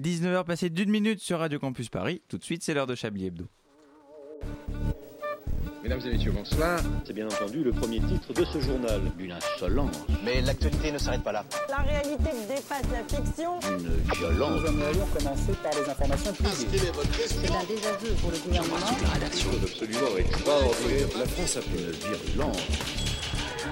19h passé d'une minute sur Radio Campus Paris. Tout de suite, c'est l'heure de Chablis Hebdo. Mesdames et messieurs, bonsoir. C'est bien entendu le premier titre de ce journal. Une insolence. Mais l'actualité ne s'arrête pas là. La réalité dépasse la fiction. Une violence. Nous aimerions commencer par les informations privées. C'est un désaveu pour le gouvernement. Une rédaction absolument extraordinaire. La France a fait une virulence.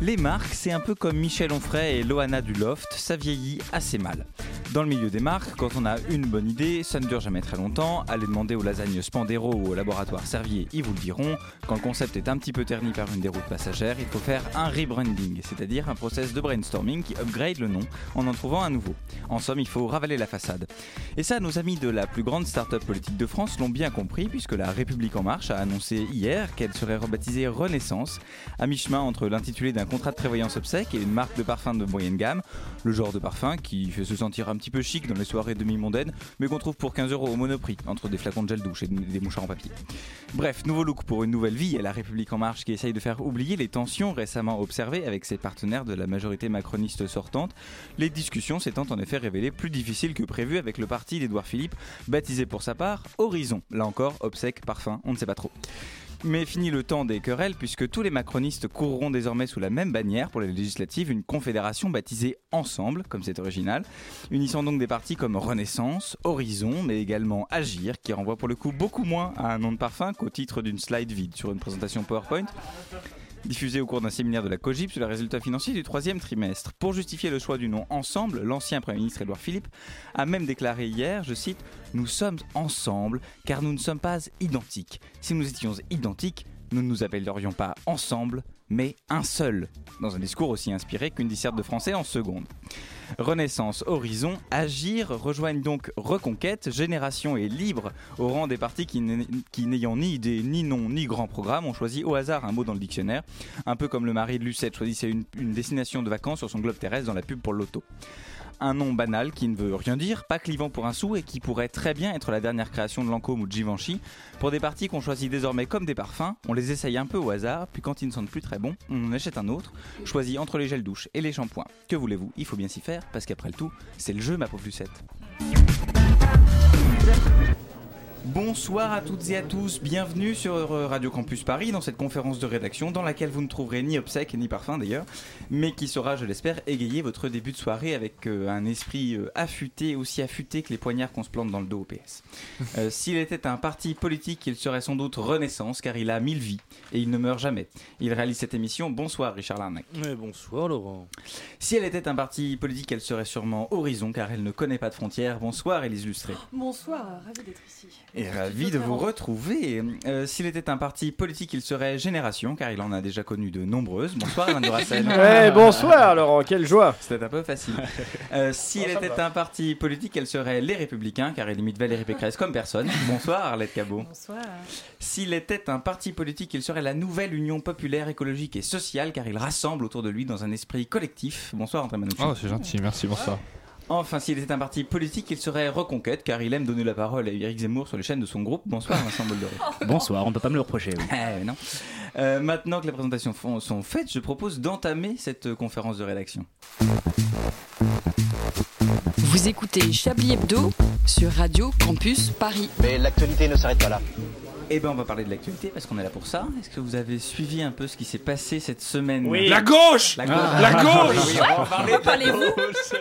Les marques, c'est un peu comme Michel Onfray et Loana du Loft, ça vieillit assez mal. Dans le milieu des marques, quand on a une bonne idée, ça ne dure jamais très longtemps. Allez demander aux lasagnes Spandero ou au laboratoire Servier, ils vous le diront. Quand le concept est un petit peu terni par une déroute passagère, il faut faire un rebranding, c'est-à-dire un process de brainstorming qui upgrade le nom en en trouvant un nouveau. En somme, il faut ravaler la façade. Et ça, nos amis de la plus grande start-up politique de France l'ont bien compris, puisque la République En Marche a annoncé hier qu'elle serait rebaptisée Renaissance, à mi-chemin entre l'intitulé d'un contrat de prévoyance obsèque et une marque de parfum de moyenne gamme, le genre de parfum qui fait se sentir un petit peu chic dans les soirées demi-mondaines, mais qu'on trouve pour 15 euros au monoprix, entre des flacons de gel douche et des mouchoirs en papier. Bref, nouveau look pour une nouvelle vie et la République En Marche qui essaye de faire oublier les tensions récemment observées avec ses partenaires de la majorité macroniste sortante, les discussions s'étant en effet révélées plus difficiles que prévu avec le parti d'Édouard Philippe, baptisé pour sa part Horizon. Là encore, obsèque, parfum, on ne sait pas trop. Mais fini le temps des querelles puisque tous les macronistes courront désormais sous la même bannière pour les législatives, une confédération baptisée Ensemble, comme c'est original, unissant donc des partis comme Renaissance, Horizon, mais également Agir, qui renvoie pour le coup beaucoup moins à un nom de parfum qu'au titre d'une slide vide sur une présentation PowerPoint diffusé au cours d'un séminaire de la COGIP sur les résultats financiers du troisième trimestre. Pour justifier le choix du nom Ensemble, l'ancien Premier ministre Édouard Philippe a même déclaré hier, je cite, Nous sommes ensemble car nous ne sommes pas identiques. Si nous étions identiques, nous ne nous appellerions pas ensemble, mais un seul, dans un discours aussi inspiré qu'une disserte de français en seconde. Renaissance, Horizon, Agir rejoignent donc Reconquête, Génération et Libre au rang des partis qui, n'ayant ni idée, ni nom, ni grand programme, ont choisi au hasard un mot dans le dictionnaire, un peu comme le mari de Lucette choisissait une, une destination de vacances sur son globe terrestre dans la pub pour l'auto un nom banal qui ne veut rien dire, pas clivant pour un sou et qui pourrait très bien être la dernière création de Lancôme ou de Givenchy. Pour des parties qu'on choisit désormais comme des parfums, on les essaye un peu au hasard, puis quand ils ne sentent plus très bons, on en achète un autre, choisi entre les gels douche et les shampoings. Que voulez-vous? Il faut bien s'y faire, parce qu'après le tout, c'est le jeu, ma pauvre Lucette. Bonsoir à toutes et à tous, bienvenue sur Radio Campus Paris dans cette conférence de rédaction dans laquelle vous ne trouverez ni obsèques ni parfum d'ailleurs, mais qui saura, je l'espère, égayer votre début de soirée avec euh, un esprit euh, affûté, aussi affûté que les poignards qu'on se plante dans le dos au PS. Euh, S'il était un parti politique, il serait sans doute Renaissance car il a mille vies et il ne meurt jamais. Il réalise cette émission. Bonsoir Richard Larnac. Mais bonsoir Laurent. Si elle était un parti politique, elle serait sûrement Horizon car elle ne connaît pas de frontières. Bonsoir Élise Lustré. Bonsoir, ravi d'être ici. Et ravi de vous retrouver. Euh, S'il était un parti politique, il serait Génération, car il en a déjà connu de nombreuses. Bonsoir Alain. Ouais, bonsoir Laurent, quelle joie. C'était un peu facile. Euh, S'il était un parti politique, elle serait Les Républicains, car il imite Valérie Pécresse comme personne. Bonsoir Arlette Cabot. Bonsoir. S'il était un parti politique, il serait la nouvelle Union populaire, écologique et sociale, car il rassemble autour de lui dans un esprit collectif. Bonsoir André Manouchian. Oh, c'est gentil, merci, bonsoir. Enfin, s'il était un parti politique, il serait Reconquête, car il aime donner la parole à Eric Zemmour sur les chaînes de son groupe. Bonsoir, Vincent Boldoré. Bonsoir, on ne peut pas me le reprocher. Oui. Eh, non. Euh, maintenant que les présentations font- sont faites, je propose d'entamer cette euh, conférence de rédaction. Vous écoutez Chablis Hebdo sur Radio Campus Paris. Mais l'actualité ne s'arrête pas là. Eh ben, on va parler de l'actualité parce qu'on est là pour ça. Est-ce que vous avez suivi un peu ce qui s'est passé cette semaine? Oui. La gauche La gauche. La gauche Oui, on va parler de la gauche.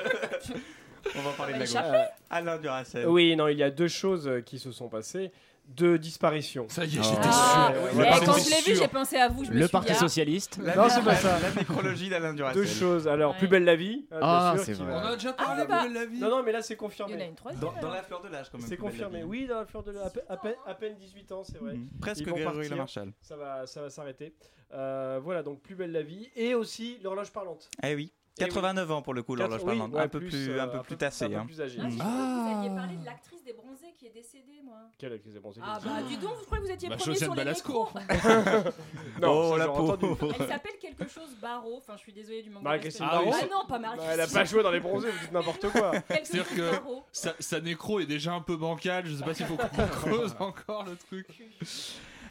On va parler de la gauche. Euh, Alain Duracell. oui, non, il y a deux choses euh, qui se sont passées. Deux disparitions. Ça y est, Ah. j'étais Ah, sûr. ouais, pardon, quand c'est je l'ai vu, sûr. j'ai pensé à vous. Je me Le suis Parti dit, ah, Socialiste. La, Non, c'est pas ça. La nécrologie d'Alain Duracell. Deux choses. Alors, Ouais. plus belle la vie. bien Ah, sûr, c'est qui vrai. va- On a déjà Ah, parlé de la vie. Non, non, mais là, c'est Il y en a confirmé. une troisième. Dans, la fleur de l'âge, quand même. C'est plus belle confirmé. la vie. Oui, dans la fleur de la... à, peine, à peine- à peine 18 ans, c'est vrai. Mhm. Presque Ils vont Grégory partir. Ça va, ça va s'arrêter. Euh, voilà, donc plus belle la vie. Et aussi l'horloge parlante. Eh oui. Eh oui. 89 ans pour le coup, l'horloge parlante. oui, ouais, un peu plus, euh, un peu plus tassé. Un peu hein. plus âgé. Ah, vous aviez parlé de l'actrice des bronzés qui est décédée, moi. Quelle actrice est bronzée Ah bah, du donc, je crois que vous étiez Bah, premier sur les Balasco. Non, Oh, la entendu. Elle s'appelle quelque chose Barreau. Enfin, je suis désolée du manque Marie-Christine de Barrault respect. Ah non, pas Marie. Bah, elle a pas joué dans les bronzés, vous dites n'importe quoi. C'est-à-dire que- Barreau. Sa, sa nécro est déjà un peu bancale, je sais pas s'il faut qu'on creuse encore le truc.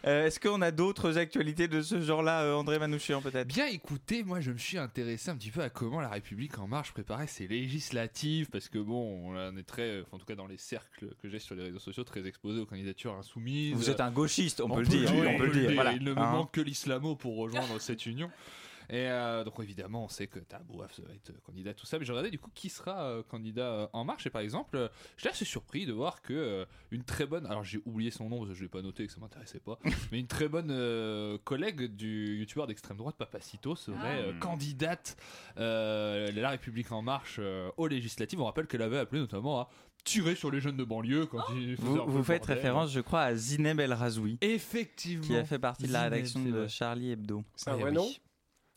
Euh, Est-ce qu'on a d'autres actualités de ce genre-là, euh, André Manouchian peut-être? Bien écoutez, moi je me suis intéressé un petit peu à comment la République en marche préparait ses législatives, parce que bon, on est très, enfin, en tout cas dans les cercles que j'ai sur les réseaux sociaux, très exposés aux candidatures insoumises. Vous êtes un gauchiste, on, peut le dire. on peut le dire. Voilà. Il ne me Hein. manque que l'islamo pour rejoindre cette union. Et euh, donc évidemment, on sait que Tabouaf va être candidat, tout ça. Mais je regardais du coup qui sera euh, candidat euh, en marche. Et par exemple, euh, j'étais assez surpris de voir que euh, une très bonne, alors j'ai oublié son nom parce que je l'ai pas noté et que ça m'intéressait pas, mais une très bonne euh, collègue du youtubeur d'extrême droite, Papacito, serait Ah. euh, candidate euh, de la République en marche euh, aux législatives. On rappelle qu'elle avait appelé notamment à tirer sur les jeunes de banlieue quand ils faisaient Vous, vous faites bordel. référence, je crois, à Zineb El Razoui, Effectivement. qui a fait partie de la Zineb, rédaction de. Charlie Hebdo. C'est un Eh vrai oui. nom?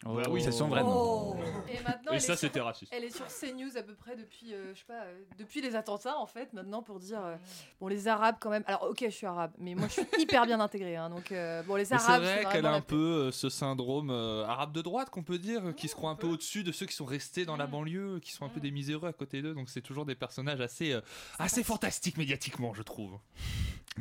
Oh, oui, c'est son vrai nom. Oh. Et maintenant, Et ça, est sur- c'était raciste. Elle est sur CNews à peu près depuis, euh, je sais pas, euh, depuis les attentats en fait, maintenant pour dire, euh, bon les Arabes quand même. Alors ok, je suis arabe, mais moi je suis hyper bien intégrée, hein, donc euh, bon les Mais c'est Arabes. vrai qu'elle a un peu euh, ce syndrome euh, arabe de droite qu'on peut dire, qui se croit un peu au-dessus de ceux qui sont restés dans la banlieue, qui sont un peu des miséreux à côté d'eux. Donc c'est toujours des personnages assez, euh, assez fantastiques médiatiquement, je trouve.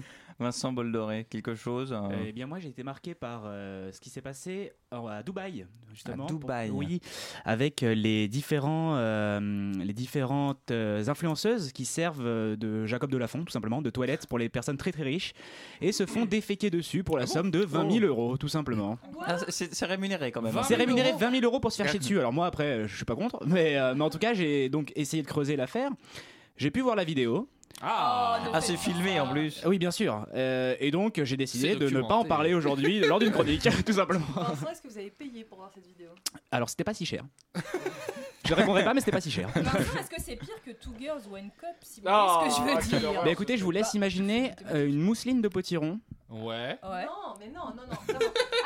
Vincent Boldoré, quelque chose euh, Eh bien, moi, j'ai été marqué par euh, ce qui s'est passé à Dubaï, justement. À Dubaï. Pour- oui, avec euh, les, différents, euh, les différentes influenceuses qui servent de Jacob Delafont, tout simplement, de toilettes pour les personnes très très riches, et se font déféquer dessus pour la somme de 20 000 euros, tout simplement. Ah, c'est rémunéré quand même. hein. C'est rémunéré 20 000 euros pour se faire chier dessus. Alors moi après, je suis pas contre, mais, euh, mais en tout cas j'ai donc essayé de creuser l'affaire. J'ai pu voir la vidéo. Ah, Ah, c'est filmé en plus. Oui, bien sûr. Euh, et donc j'ai décidé C'est de ne pas en parler aujourd'hui lors d'une chronique, tout simplement. Vincent, est-ce que vous avez payé pour voir cette vidéo? Alors c'était pas si cher. Je répondrai pas, mais c'était pas si cher. Est-ce que c'est pire que Two Girls One Cup Si vous Ah, voyez ce que je veux quelle dire? Bah écoutez, je vous laisse imaginer euh, une mousseline de potiron. Ouais. Ouais. Non, mais non, non, non.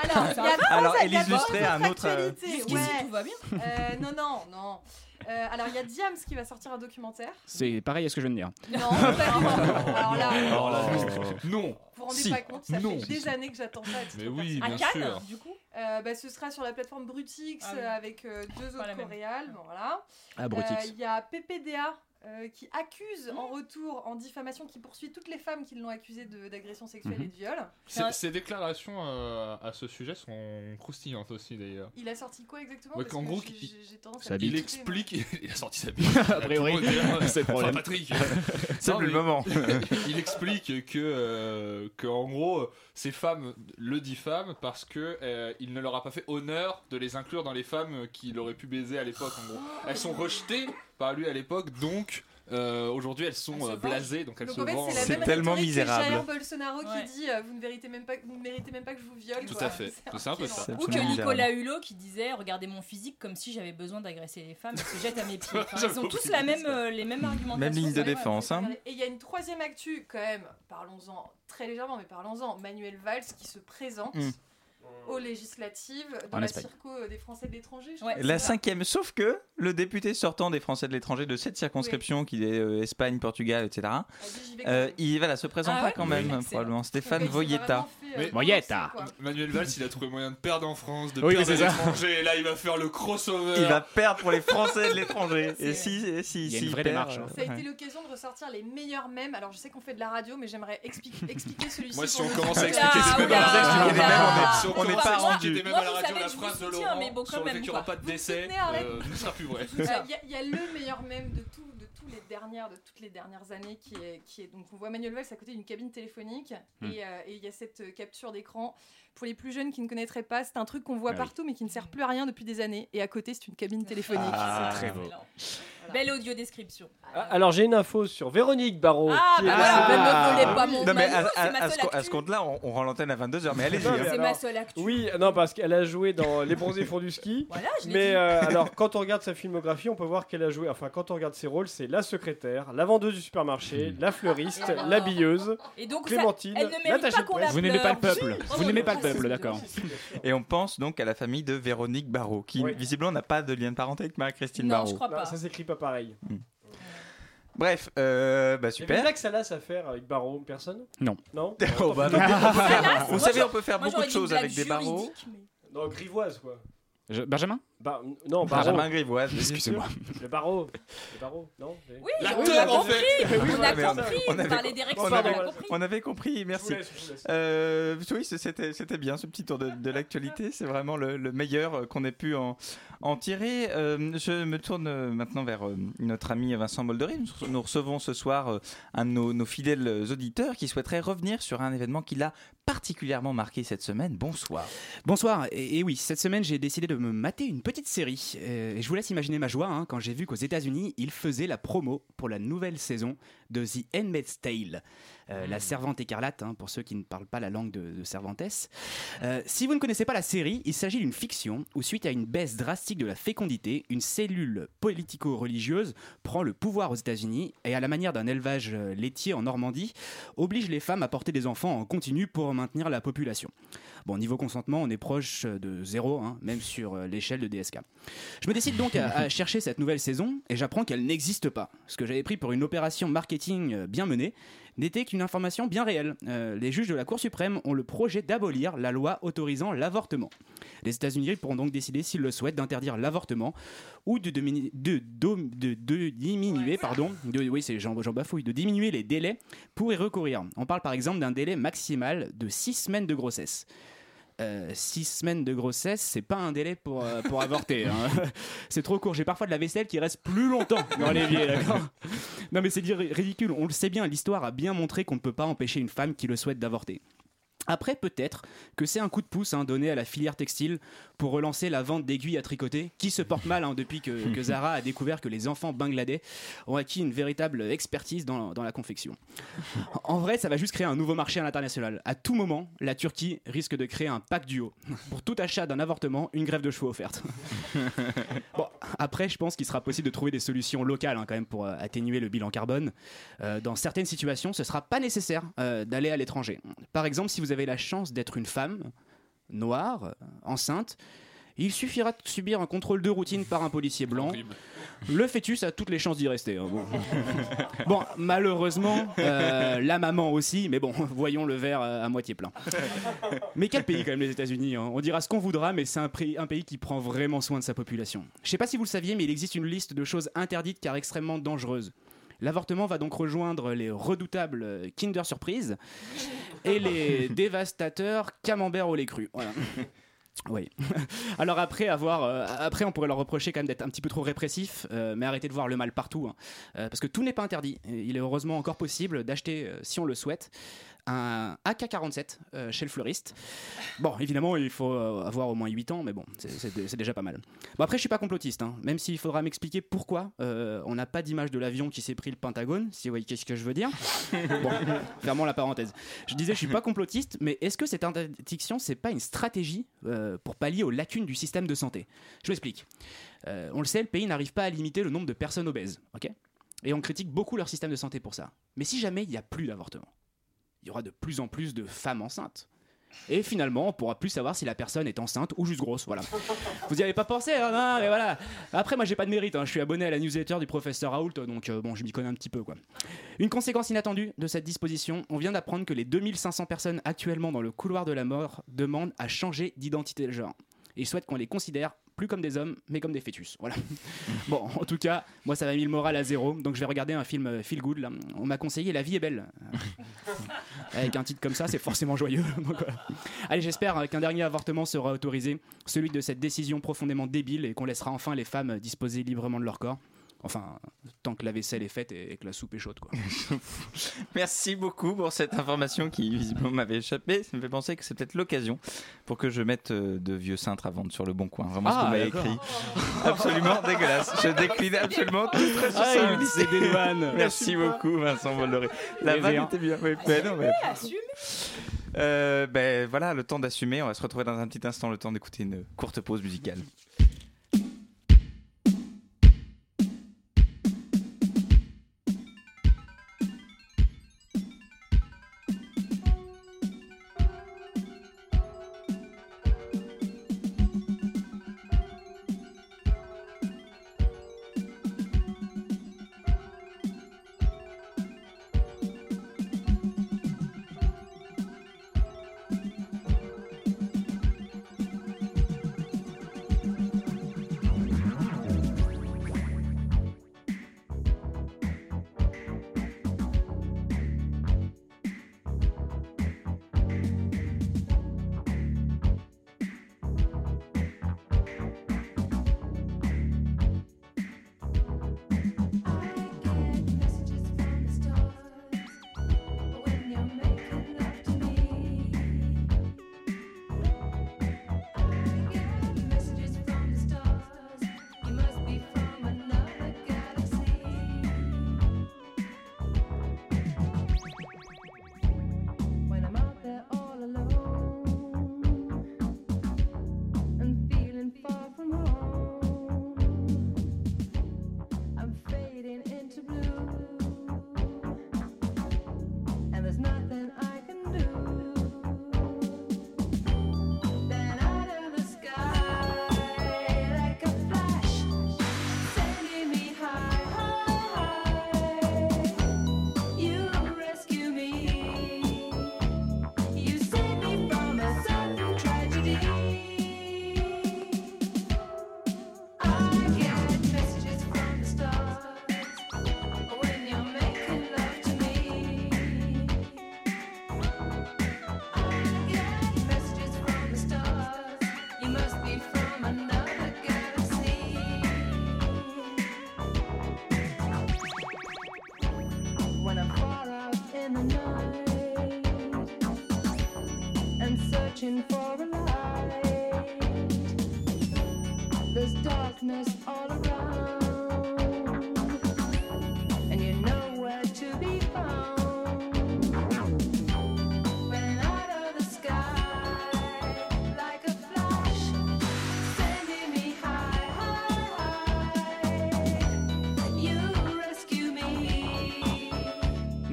Alors, il y a Alors, Élise Lustré un autre, euh, ouais. tout va bien. Euh, non, non, non. Euh, alors, il y a Diams qui va sortir un documentaire. C'est pareil à ce que je viens de dire. Non, pas du tout. Alors là, Oh. non. vous vous rendez Si. pas compte, ça Non. fait des années que j'attends ça. à titre Mais oui, personnel. À bien Cannes, sûr. du coup Euh, bah, ce sera sur la plateforme Brutix Ah oui. euh, avec euh, deux autres coréales. Bon, voilà. Ah, Brutix. Il y a PPDA euh, qui accuse Mmh. en retour, en diffamation, qui poursuit toutes les femmes qui l'ont accusé de- d'agression sexuelle Mhm. et de viol. Ces, ces déclarations euh, à ce sujet sont croustillantes aussi d'ailleurs. Il a sorti quoi exactement? Ouais, Parce qu'en que gros, il- tendance à explique, il a sorti sa bite. A priori, c'est le problème. Enfin, Patrick. C'est le moment. il explique que, euh, que en gros, ces femmes le diffament parce que euh, il ne leur a pas fait honneur de les inclure dans les femmes qu'il aurait pu baiser à l'époque. En gros, elles sont rejetées par lui à l'époque, donc euh, aujourd'hui elles sont Elles euh, blasées, donc elles Donc se en fait, vendent. c'est tellement misérable. Jair Bolsonaro Ouais. qui dit euh, vous ne méritez même pas, vous ne méritez même pas que je vous viole. Tout quoi. à fait. C'est un peu ça. C'est Ou que Nicolas misérable. Hulot qui disait Regardez mon physique comme si j'avais besoin d'agresser les femmes et se jette à mes pieds. Enfin, ils ont tous la même, euh, les mêmes argumentations. Même ligne de défense. hein. Et il y a une troisième actu quand même, parlons-en très légèrement, mais parlons-en. Manuel Valls qui se présente Mm. Aux législatives dans En la Espagne. circo des Français de l'étranger. Ouais. La cinquième, sauf que le député sortant des Français de l'étranger de cette circonscription, qui est euh, Espagne, Portugal, etc., Elle dit, euh, il voilà, se présentera Ah ouais quand Oui, même, probablement. Stéphane Voyetta. euh, Voyetta. Manuel Valls, il a trouvé moyen de perdre en France, de Oui, perdre à l'étranger, et là il va faire le crossover. Il va perdre pour les Français de l'étranger. Et si, et si, Il y a si une vraie perd, démarche, hein. euh, Ça a été ouais. l'occasion de ressortir les meilleurs mèmes. Alors je sais qu'on fait de la radio, mais j'aimerais expliquer, expliquer celui-ci. Moi, si on commence à expliquer Ah, ces mêmes on n'est pas rendu. Moi, à la radio la phrase de Laurent sur le fait même, qu'il n'y aura pas de décès, euh, ne sera plus vrai. Euh, Il y, a- le meilleur mème de tout, de tous les dernières, de toutes les dernières années qui est, qui est donc on voit Manuel Valls à côté d'une cabine téléphonique Hmm. et euh, et il y a cette capture d'écran. Pour les plus jeunes qui ne connaîtraient pas, c'est un truc qu'on voit Ah oui. partout mais qui ne sert plus à rien depuis des années. Et à côté, c'est une cabine téléphonique. Ah, C'est- très beau. Belle audio description. Ah, Alors j'ai une info sur Véronique Barrault. Ah, bah voilà, ne me volez pas mon Non, mais à, Manu, c'est à- ma à ce, seule co- à ce actu. compte-là, on, on rend l'antenne à 22h, mais allez-y. Hein. C'est ma seule actu. Oui, non, parce qu'elle a joué dans Les Bronzés font du ski. Voilà, je Mais dit. euh, alors, quand on regarde sa filmographie, on peut voir qu'elle a joué. Enfin, quand on regarde ses rôles, c'est la secrétaire, la vendeuse du supermarché, la fleuriste, Et alors l'habilleuse, Et donc, ça, Clémentine, elle ne mérite l'attachée pas la Vous n'aimez pas le peuple. Vous n'aimez pas le peuple, d'accord. Et on pense donc à la famille de Véronique Barrault, qui Oui. visiblement n'a pas de lien de parenté avec Marie-Christine Non, Barrault. je crois Non, pas. ça s'écrit pas pareil. Bref, euh, bah Super. super. Là que ça lasse à faire avec Barreau, personne? Non. Non? Oh, bah, non. Vous savez, on peut faire Moi, beaucoup de choses avec des barreaux. mais- Non, grivoise quoi. Je- Benjamin? Bah, non, Benjamin Barreau. Grivoise. Excusez-moi. Le barreau. Le barreau, non Oui, L'acteur, on a en fait. On a compris. on avait- Par les directions, on avait- compris. On avait compris, Je merci. vous laisse, je vous laisse. Euh, oui, c'était c'était bien ce petit tour de, de l'actualité. C'est vraiment le, le meilleur euh, qu'on ait pu en, en tirer. Euh, je me tourne maintenant vers euh, notre ami Vincent Moldery. Nous, nous recevons ce soir un de nos, nos fidèles auditeurs qui souhaiterait revenir sur un événement qui l'a particulièrement marqué cette semaine. Bonsoir. Bonsoir, et, et oui, cette semaine j'ai décidé de me mater une petite série. Euh, et je vous laisse imaginer ma joie hein, quand j'ai vu qu'aux États-Unis, ils faisaient la promo pour la nouvelle saison de The Handmaid's Tale. Euh, La servante écarlate, hein, pour ceux qui ne parlent pas la langue de, de Cervantes. Euh, si vous ne connaissez pas la série, il s'agit d'une fiction où, suite à une baisse drastique de la fécondité, une cellule politico-religieuse prend le pouvoir aux États-Unis et, à la manière d'un élevage euh, laitier en Normandie, oblige les femmes à porter des enfants en continu pour maintenir la population. Bon, niveau consentement, on est proche de zéro, hein, même sur l'échelle de DSK. Je me décide donc à, à chercher cette nouvelle saison et j'apprends qu'elle n'existe pas. Ce que j'avais pris pour une opération marketing euh, bien menée n'était qu'une information bien réelle. Euh, les juges de la Cour suprême ont le projet d'abolir la loi autorisant l'avortement. Les États-Unis pourront donc décider, s'ils le souhaitent, d'interdire l'avortement ou de, diminuer, pardon, de, oui c'est Jean, de diminuer les délais pour y recourir. On parle par exemple d'un délai maximal de 6 semaines de grossesse. 6 semaines de grossesse, c'est pas un délai pour, euh, pour avorter. hein. c'est trop court. J'ai parfois de la vaisselle qui reste plus longtemps dans l'évier, d'accord? Non, mais c'est ridicule. On le sait bien, l'histoire a bien montré qu'on ne peut pas empêcher une femme qui le souhaite d'avorter. Après, peut-être que c'est un coup de pouce hein, donné à la filière textile pour relancer la vente d'aiguilles à tricoter, qui se porte mal hein, depuis que, que Zara a découvert que les enfants bangladais ont acquis une véritable expertise dans, dans la confection. En vrai, ça va juste créer un nouveau marché à l'international. À tout moment, la Turquie risque de créer un pack duo. Pour tout achat d'un avortement, une grève de chevaux offerte. Bon, après, je pense qu'il sera possible de trouver des solutions locales hein, quand même pour euh, atténuer le bilan carbone. Euh, dans certaines situations, ce sera pas nécessaire euh, d'aller à l'étranger. Par exemple, si vous avez la chance d'être une femme noire, enceinte, il suffira de subir un contrôle de routine par un policier blanc. Le fœtus a toutes les chances d'y rester. hein, bon. Bon, malheureusement, euh, la maman aussi, mais bon, voyons le verre euh, à moitié plein. Mais quel pays quand même les États-Unis hein? On dira ce qu'on voudra, mais c'est un, pays qui prend vraiment soin de sa population. Je sais pas si vous le saviez, mais il existe une liste de choses interdites car extrêmement dangereuses. L'avortement va donc rejoindre les redoutables euh, Kinder Surprise et les dévastateurs Camembert au lait cru. Voilà. Oui. Alors après avoir, euh, après on pourrait leur reprocher quand même d'être un petit peu trop répressif, euh, mais arrêtez de voir le mal partout, hein. Euh, parce que tout n'est pas interdit. Il est heureusement encore possible d'acheter, si on le souhaite, un AK-47 euh, chez le fleuriste. Bon, évidemment, il faut euh, avoir au moins 8 ans, mais bon, c'est- déjà pas mal. Bon, après, je suis pas complotiste, hein, même s'il faudra m'expliquer pourquoi euh, on n'a pas d'image de l'avion qui s'est pris le Pentagone, si vous voyez qu'est-ce que je veux dire. Bon, fermons la parenthèse. Je disais, je suis pas complotiste, mais est-ce que cette interdiction, c'est pas une stratégie euh, pour pallier aux lacunes du système de santé? Je m'explique. On le sait, le pays n'arrive pas à limiter le nombre de personnes obèses, ok? Et on critique beaucoup leur système de santé pour ça. Mais si jamais il n'y a plus d'avortement, il y aura de plus en plus de femmes enceintes. Et finalement, on pourra plus savoir si la personne est enceinte ou juste grosse. Voilà. Vous y avez pas pensé, hein, non, mais voilà. Après, moi, j'ai pas de mérite. hein. Je suis abonné à la newsletter du professeur Raoult, donc euh, bon, je m'y connais un petit peu, quoi. Une conséquence inattendue de cette disposition, on vient d'apprendre que les 2500 personnes actuellement dans le couloir de la mort demandent à changer d'identité de genre. Et ils souhaitent qu'on les considère plus comme des hommes, mais comme des fœtus. Voilà. bon, en tout cas, moi, ça m'a mis le moral à zéro. Donc, je vais regarder un film euh, feel good. Là. On m'a conseillé La vie est belle. Avec un titre comme ça, c'est forcément joyeux. Allez, j'espère euh, qu'un dernier avortement sera autorisé, celui de cette décision profondément débile, et qu'on laissera enfin les femmes disposer librement de leur corps. Enfin, tant que la vaisselle est faite et et que la soupe est chaude, quoi. Merci beaucoup pour cette information qui visiblement m'avait échappé. Ça me fait penser que c'est peut-être l'occasion pour que je mette euh, de vieux cintres à vendre sur le bon coin. Vraiment ce Ah, qu'on m'a d'accord. écrit. Absolument dégueulasse. Je décline absolument toute Ah, dit des douanes. Merci beaucoup Vincent Bolloré. La vanne était bien. Oui, mais non, mais- Assume. Euh, ben voilà, le temps d'assumer. On va se retrouver dans un petit instant, le temps d'écouter une courte pause musicale.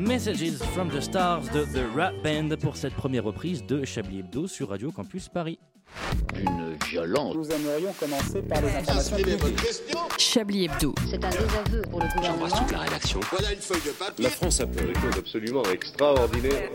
Messages from the Stars de The Rap Band pour cette première reprise de Chablis Hebdo sur Radio Campus Paris. Une violence. Nous aimerions commencer par les informations publiques. Chablis Hebdo. C'est un désaveu pour le gouvernement. la rédaction. Voilà une feuille de papier. La France a fait des choses absolument extraordinaires.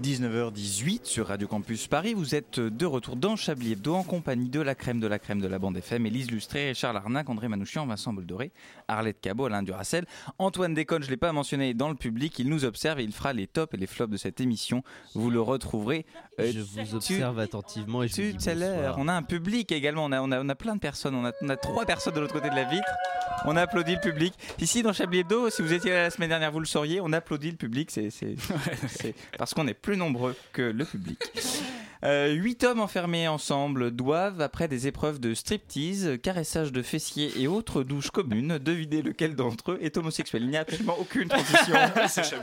19h18 sur Radio Campus Paris, vous êtes de retour dans Chablis Hebdo en compagnie de la crème de la crème de la bande FM, Élise Lustré, Charles Arnac, André Manouchian, Vincent Boldoré, Arlette Cabot, Alain Duracel, Antoine Déconne, je ne l'ai pas mentionné dans le public, il nous observe et il fera les tops et les flops de cette émission. Vous le retrouverez euh, Je vous observe attentivement et je vous dis à l'heure. On a un public également, on a, on a, on a plein de personnes, on a, on a trois personnes de l'autre côté de la vitre. On applaudit le public. Ici dans Chablis Hebdo, si vous étiez là la semaine dernière, vous le sauriez, on applaudit le public, c'est c'est- c'est parce qu'on est plus nombreux que le public. Euh, Huit hommes enfermés ensemble doivent, après des épreuves de striptease, caressage de fessiers et autres douches communes, deviner lequel d'entre eux est homosexuel. Il n'y a absolument aucune transition.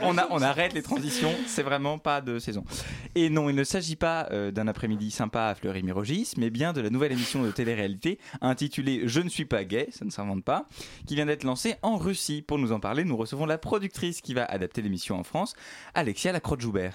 On, a- arrête les transitions, c'est vraiment pas de saison. Et non, il ne s'agit pas euh, d'un après-midi sympa à Fleury-Mérogis, mais bien de la nouvelle émission de télé-réalité intitulée Je ne suis pas gay, ça ne s'invente pas, qui vient d'être lancée en Russie. Pour nous en parler, nous recevons la productrice qui va adapter l'émission en France, Alexia Lacroix-Joubert.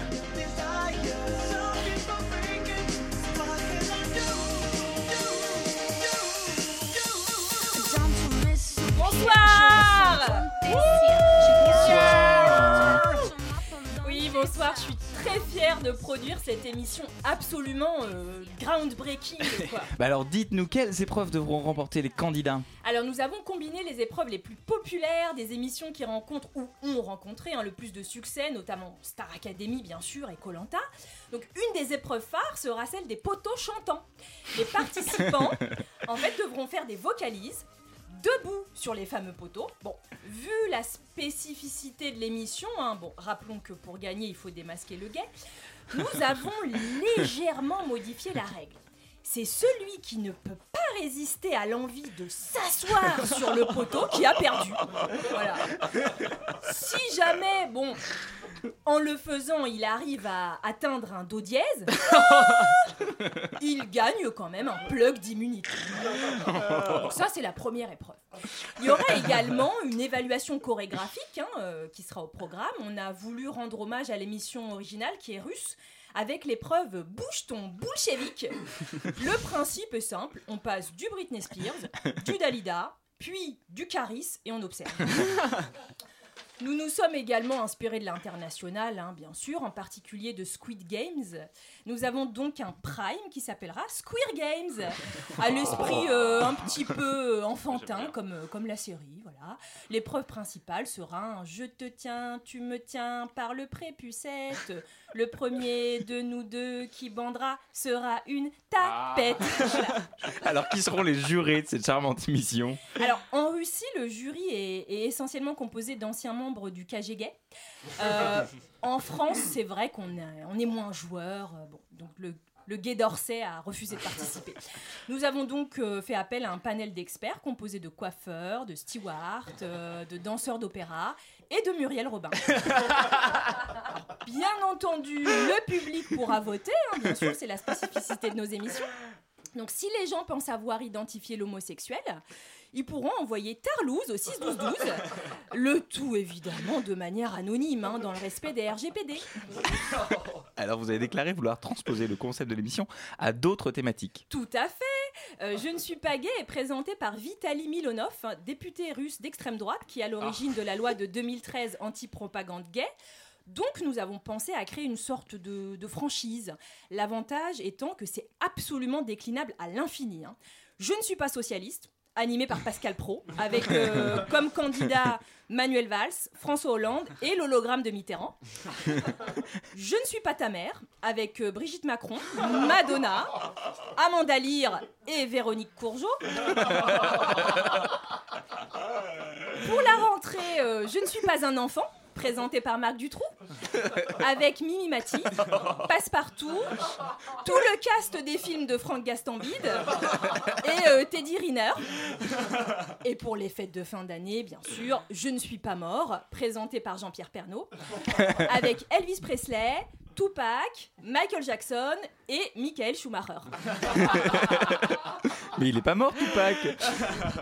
très de produire cette émission absolument euh, groundbreaking. Quoi. Bah alors dites-nous quelles épreuves devront remporter les candidats? Alors nous avons combiné les épreuves les plus populaires des émissions qui rencontrent ou ont rencontré hein, le plus de succès, notamment Star Academy bien sûr et Colanta. Donc une des épreuves phares sera celle des poteaux chantants. Les participants en fait devront faire des vocalises debout sur les fameux poteaux. Bon, vu la spécificité de l'émission, hein, bon, rappelons que pour gagner, il faut démasquer le gay, nous avons légèrement modifié la règle. C'est celui qui ne peut pas résister à l'envie de s'asseoir sur le poteau qui a perdu. Voilà. Si jamais, bon, en le faisant, il arrive à atteindre un do dièse, il gagne quand même un plug d'immunité. Donc ça, c'est la première épreuve. Il y aura également une évaluation chorégraphique hein, euh, qui sera au programme. On a voulu rendre hommage à l'émission originale qui est russe avec l'épreuve Bouge ton bolchevique. Le principe est simple, on passe du Britney Spears, du Dalida, puis du Caris et on observe. Nous nous sommes également inspirés de l'international, hein, bien sûr, en particulier de Squid Games. Nous avons donc un prime qui s'appellera Squid Games, à l'esprit euh, un petit peu enfantin, comme, euh, comme la série. Voilà. L'épreuve principale sera un Je te tiens, tu me tiens par le prépucette. Le premier de nous deux qui bandera sera une tapette. Voilà. Alors qui seront les jurés de cette charmante émission? Alors, en Russie, le jury est, est essentiellement composé d'anciens membres du KGB. Euh, en France, c'est vrai qu'on est, moins joueurs. euh, Bon, donc le, le Guet d'Orsay a refusé de participer. Nous avons donc euh, fait appel à un panel d'experts composé de coiffeurs, de stewards, euh, de danseurs d'opéra et de Muriel Robin. Bien entendu, le public pourra voter, hein, bien sûr, c'est la spécificité de nos émissions. Donc si les gens pensent avoir identifié l'homosexuel, ils pourront envoyer Tarlouse au 61212. Le tout évidemment de manière anonyme, hein, dans le respect des RGPD. Alors vous avez déclaré vouloir transposer le concept de l'émission à d'autres thématiques. Tout à fait. Euh, Je ne suis pas gay est présenté par Vitaly Milonov, député russe d'extrême droite qui est à l'origine de la loi de 2013 anti-propagande gay. Donc nous avons pensé à créer une sorte de, de franchise. L'avantage étant que c'est absolument déclinable à l'infini. hein. Je ne suis pas socialiste, animé par Pascal Pro, avec euh, comme candidat Manuel Valls, François Hollande et l'hologramme de Mitterrand. Je ne suis pas ta mère, avec euh, Brigitte Macron, Madonna, Amanda Lear et Véronique Courgeot. Pour la rentrée, euh, je ne suis pas un enfant, présenté par Marc Dutroux, avec Mimi Mati, Passepartout, tout le cast des films de Franck Gastambide et euh, Teddy Riner. Et pour les fêtes de fin d'année, bien sûr, Je ne suis pas mort, présenté par Jean-Pierre Pernaut, avec Elvis Presley, Tupac, Michael Jackson et Michael Schumacher. Mais il est pas mort, Tupac.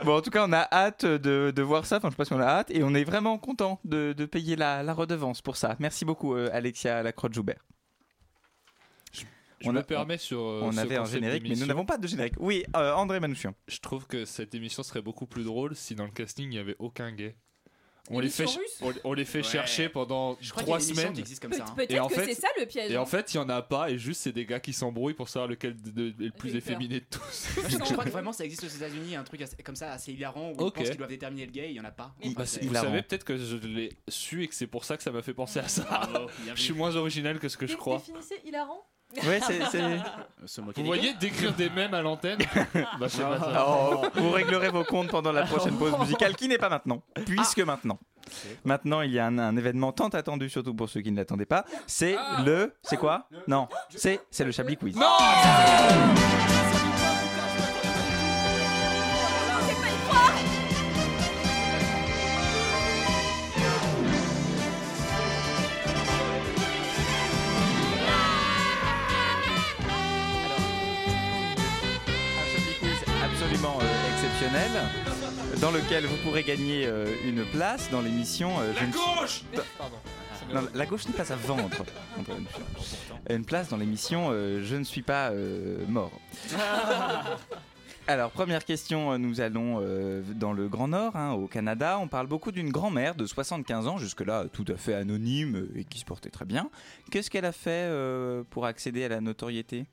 bon, en tout cas, on a hâte de, de voir ça. Enfin, je sais pas si on a hâte. Et on est vraiment content de, de payer la, la redevance pour ça. Merci beaucoup, euh, Alexia Lacroix-Joubert. Je On me a- permets sur. euh, On ce avait un générique, mais nous n'avons pas de générique. Oui, euh, André Manouchian. Je trouve que cette émission serait beaucoup plus drôle si dans le casting il n'y avait aucun gay. On les, fait, L'émission russe on, on les fait Ouais. chercher pendant Je crois trois semaines. comme Peut- ça. hein. Peut-être Et en que fait- c'est ça le piège. Et en fait, il y en a pas, et juste c'est des gars qui s'embrouillent pour savoir lequel de- de- est le plus efféminé de tous. Je, je crois que vraiment ça existe aux États-Unis, un truc assez- comme ça assez hilarant où Ok. ils pensent qu'ils doivent déterminer le gay, il y en a pas. Enfin, bah, Vous savez peut-être que je l'ai su et que c'est pour ça que ça m'a fait penser à ça. Bravo, bien Je suis moins original que ce que je crois. Définissez hilarant? Ouais, c'est. c'est- Se moquer Vous voyez d'écrire des mèmes à l'antenne Bah, pas ça. Oh, vous réglerez vos comptes pendant la prochaine pause musicale qui n'est pas maintenant, puisque maintenant. Maintenant, il y a un, un événement tant attendu, surtout pour ceux qui ne l'attendaient pas. C'est le. C'est quoi? Non, c'est c'est le Chablis Quiz. Un dans lequel vous pourrez gagner euh, une place dans l'émission. euh, je ne suis- gauche Pardon. Non, la gauche n'est pas à vendre. Une place dans l'émission euh, Je ne suis pas mort. Alors, première question, nous allons dans le Grand Nord, hein, au Canada. On parle beaucoup d'une grand-mère de 75 ans, jusque-là tout à fait anonyme et qui se portait très bien. Qu'est-ce qu'elle a fait pour accéder à la notoriété?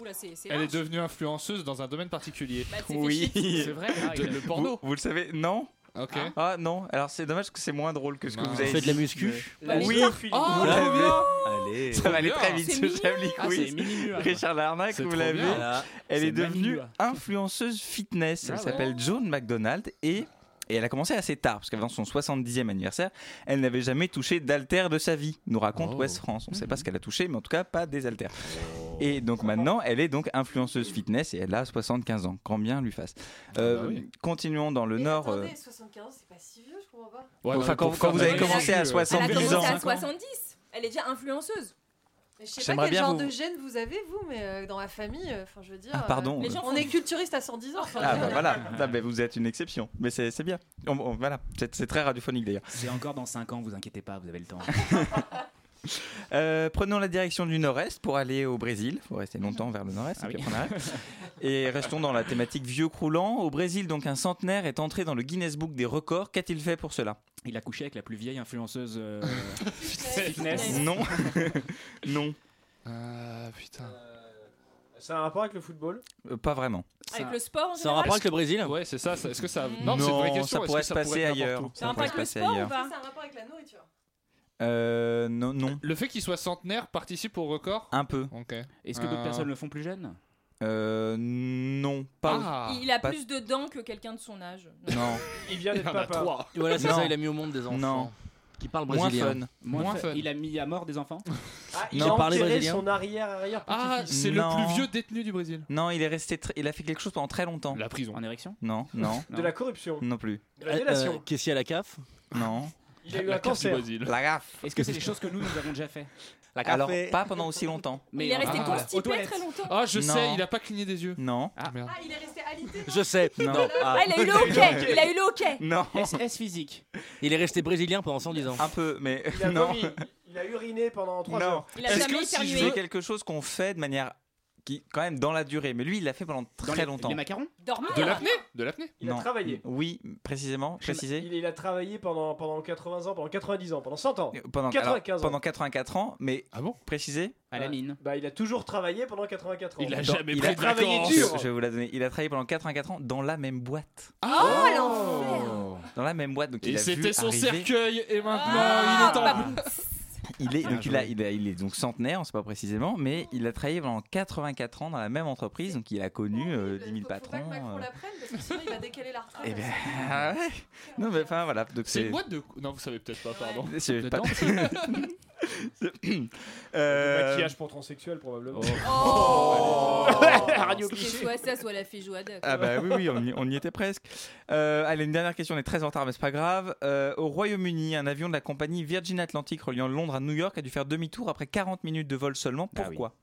Oula, c'est c'est Elle est devenue influenceuse dans un domaine particulier. Bah, c'est Oui. C'est vrai ah, De- le porno. Vous, vous le savez Non Ok. Ah non, alors c'est dommage que c'est moins drôle que ce que vous avez fait de la muscu les Oui, Oh, vous l'avez. Allez. Ça va aller très vite C'est ce. Chablis Ah, Quiz. Richard Larnac, C'est vous l'avez. Elle C'est est devenue influenceuse fitness. Elle Ah ouais. s'appelle Joan McDonald et, et elle a commencé assez tard, parce qu'avant son 70e anniversaire, elle n'avait jamais touché d'haltère de sa vie, nous raconte Oh. West France. On ne sait pas ce qu'elle a touché, mais en tout cas, pas des haltères. Et donc maintenant, elle est donc influenceuse fitness et elle a 75 ans. Grand bien lui fasse. Euh, bah oui. Continuons dans le Mais nord. euh, Attendez, 75 ans, c'est pas si vieux, je comprends pas. Ouais, Enfin, mais quand- vous la avez commencé à muscu, euh, 60 Elle a 70 commencé ans. à 70. Elle est déjà influenceuse. Je sais pas quel genre vous- de gène vous avez, vous, mais euh, dans ma famille, euh, enfin, je veux dire. Ah, pardon. euh, Les gens on est culturiste à 110 ans. Ah bah voilà, Ah, bah, vous êtes une exception, mais c'est bien. On- on- voilà, c'est c'est très radiophonique d'ailleurs. C'est encore dans 5 ans, vous inquiétez pas, vous avez le temps. Euh, prenons la direction du nord-est pour aller au Brésil. Il faut rester longtemps vers le nord-est. Ah et oui. restons dans la thématique vieux croulant. Au Brésil, donc un centenaire est entré dans le Guinness Book des records. Qu'a-t-il fait pour cela? Il a couché avec la plus vieille influenceuse euh, fitness. Non. non. Ah putain. C'est un rapport avec le football? Euh, pas vraiment. Avec le sport en C'est en général rapport avec le Brésil? Ouais, c'est ça. ça- Est-ce que ça. Non, c'est une vraie question. ça est-ce pourrait que se passer ailleurs. un pourrait rapport avec le se passer ailleurs. un rapport avec la nourriture. Euh, non, non. Le fait qu'il soit centenaire participe au record Un peu. Ok. Est-ce que d'autres Euh, personnes le font plus jeune? Euh, non, pas. Ah Il a pas- plus de dents que quelqu'un de son âge. Non, Il vient Il y d'être en a papa. trois. Voilà, c'est Non. ça, il a mis au monde des enfants. Non. Qui parlent moins brésilien. fun. Moins fun. Il a mis à mort des enfants Ah, il Non. a Parler enterré brésilien. son arrière-arrière Ah, petit-fils. c'est le Non. plus vieux détenu du Brésil. Non, il est resté. tr- Il a fait quelque chose pendant très longtemps. La prison. en érection? Non, non, De la corruption. non plus. De la Euh, délation. euh, Qu'est-ce qu'il y a à la CAF? Non. Il a eu La un cancer. Gaffe. Est-ce que c'est des choses que nous, nous avons déjà fait La Alors, café. pas pendant aussi longtemps. il est resté ah, constipé très longtemps. Ah, je Non. sais, il a pas cligné des yeux. Non. Ah. Merde. Ah, il est resté alité. Je sais. Non. Non. Ah. Ah, il a eu le hockey. Il a eu le hockey. Non. SS physique. Il est resté brésilien pendant 110 ans. Un peu, mais Il a non. vomi. Il a uriné pendant 3 Non. heures. Il a jamais que si éternué. c'est quelque chose qu'on fait de manière qui, quand même, dans la durée. Mais lui, il l'a fait pendant Dans très les, longtemps. Les macarons Dormir. De l'apnée De l'apnée Il a travaillé. Oui, précisément, précisé. Il, il a travaillé pendant, pendant 80 ans, pendant 90 ans, pendant 100 ans. Pendant, 95 alors, ans. pendant 84 ans, mais Ah bon précisé. à la mine. Bah, il a toujours travaillé pendant 84 ans. Il a Dans- jamais il pris a de travaillé vacances. dur. Je vais vous la donner. Il a travaillé pendant 84 ans dans la même boîte. Oh, l'enfer. Dans la même boîte. Donc il Et a vu c'était son arriver- cercueil et maintenant Ah, il est en bah, Il est, Bien donc il, a, joué. il, a- il est donc centenaire, on ne sait pas précisément, mais il a travaillé pendant 84 ans dans la même entreprise, donc il a connu euh, 10 000 patrons. Macron euh. l'apprenne parce que sinon il va décaler la retraite. Eh ben, ah ouais. Non, mais enfin voilà. Donc C'est une boîte de. Non, vous savez peut-être pas, pardon. Pas- Euh, Maquillage pour transsexuel, probablement. Oh Radio C'est cliché. soit ça, soit la fée Joada. Ah bah oui, oui, on y, on y était presque. Euh, allez, une dernière question, on est très en retard, mais c'est pas grave. Euh, au Royaume-Uni, un avion de la compagnie Virgin Atlantic reliant Londres à New York a dû faire demi-tour après 40 minutes de vol seulement. Ah oui. Pourquoi?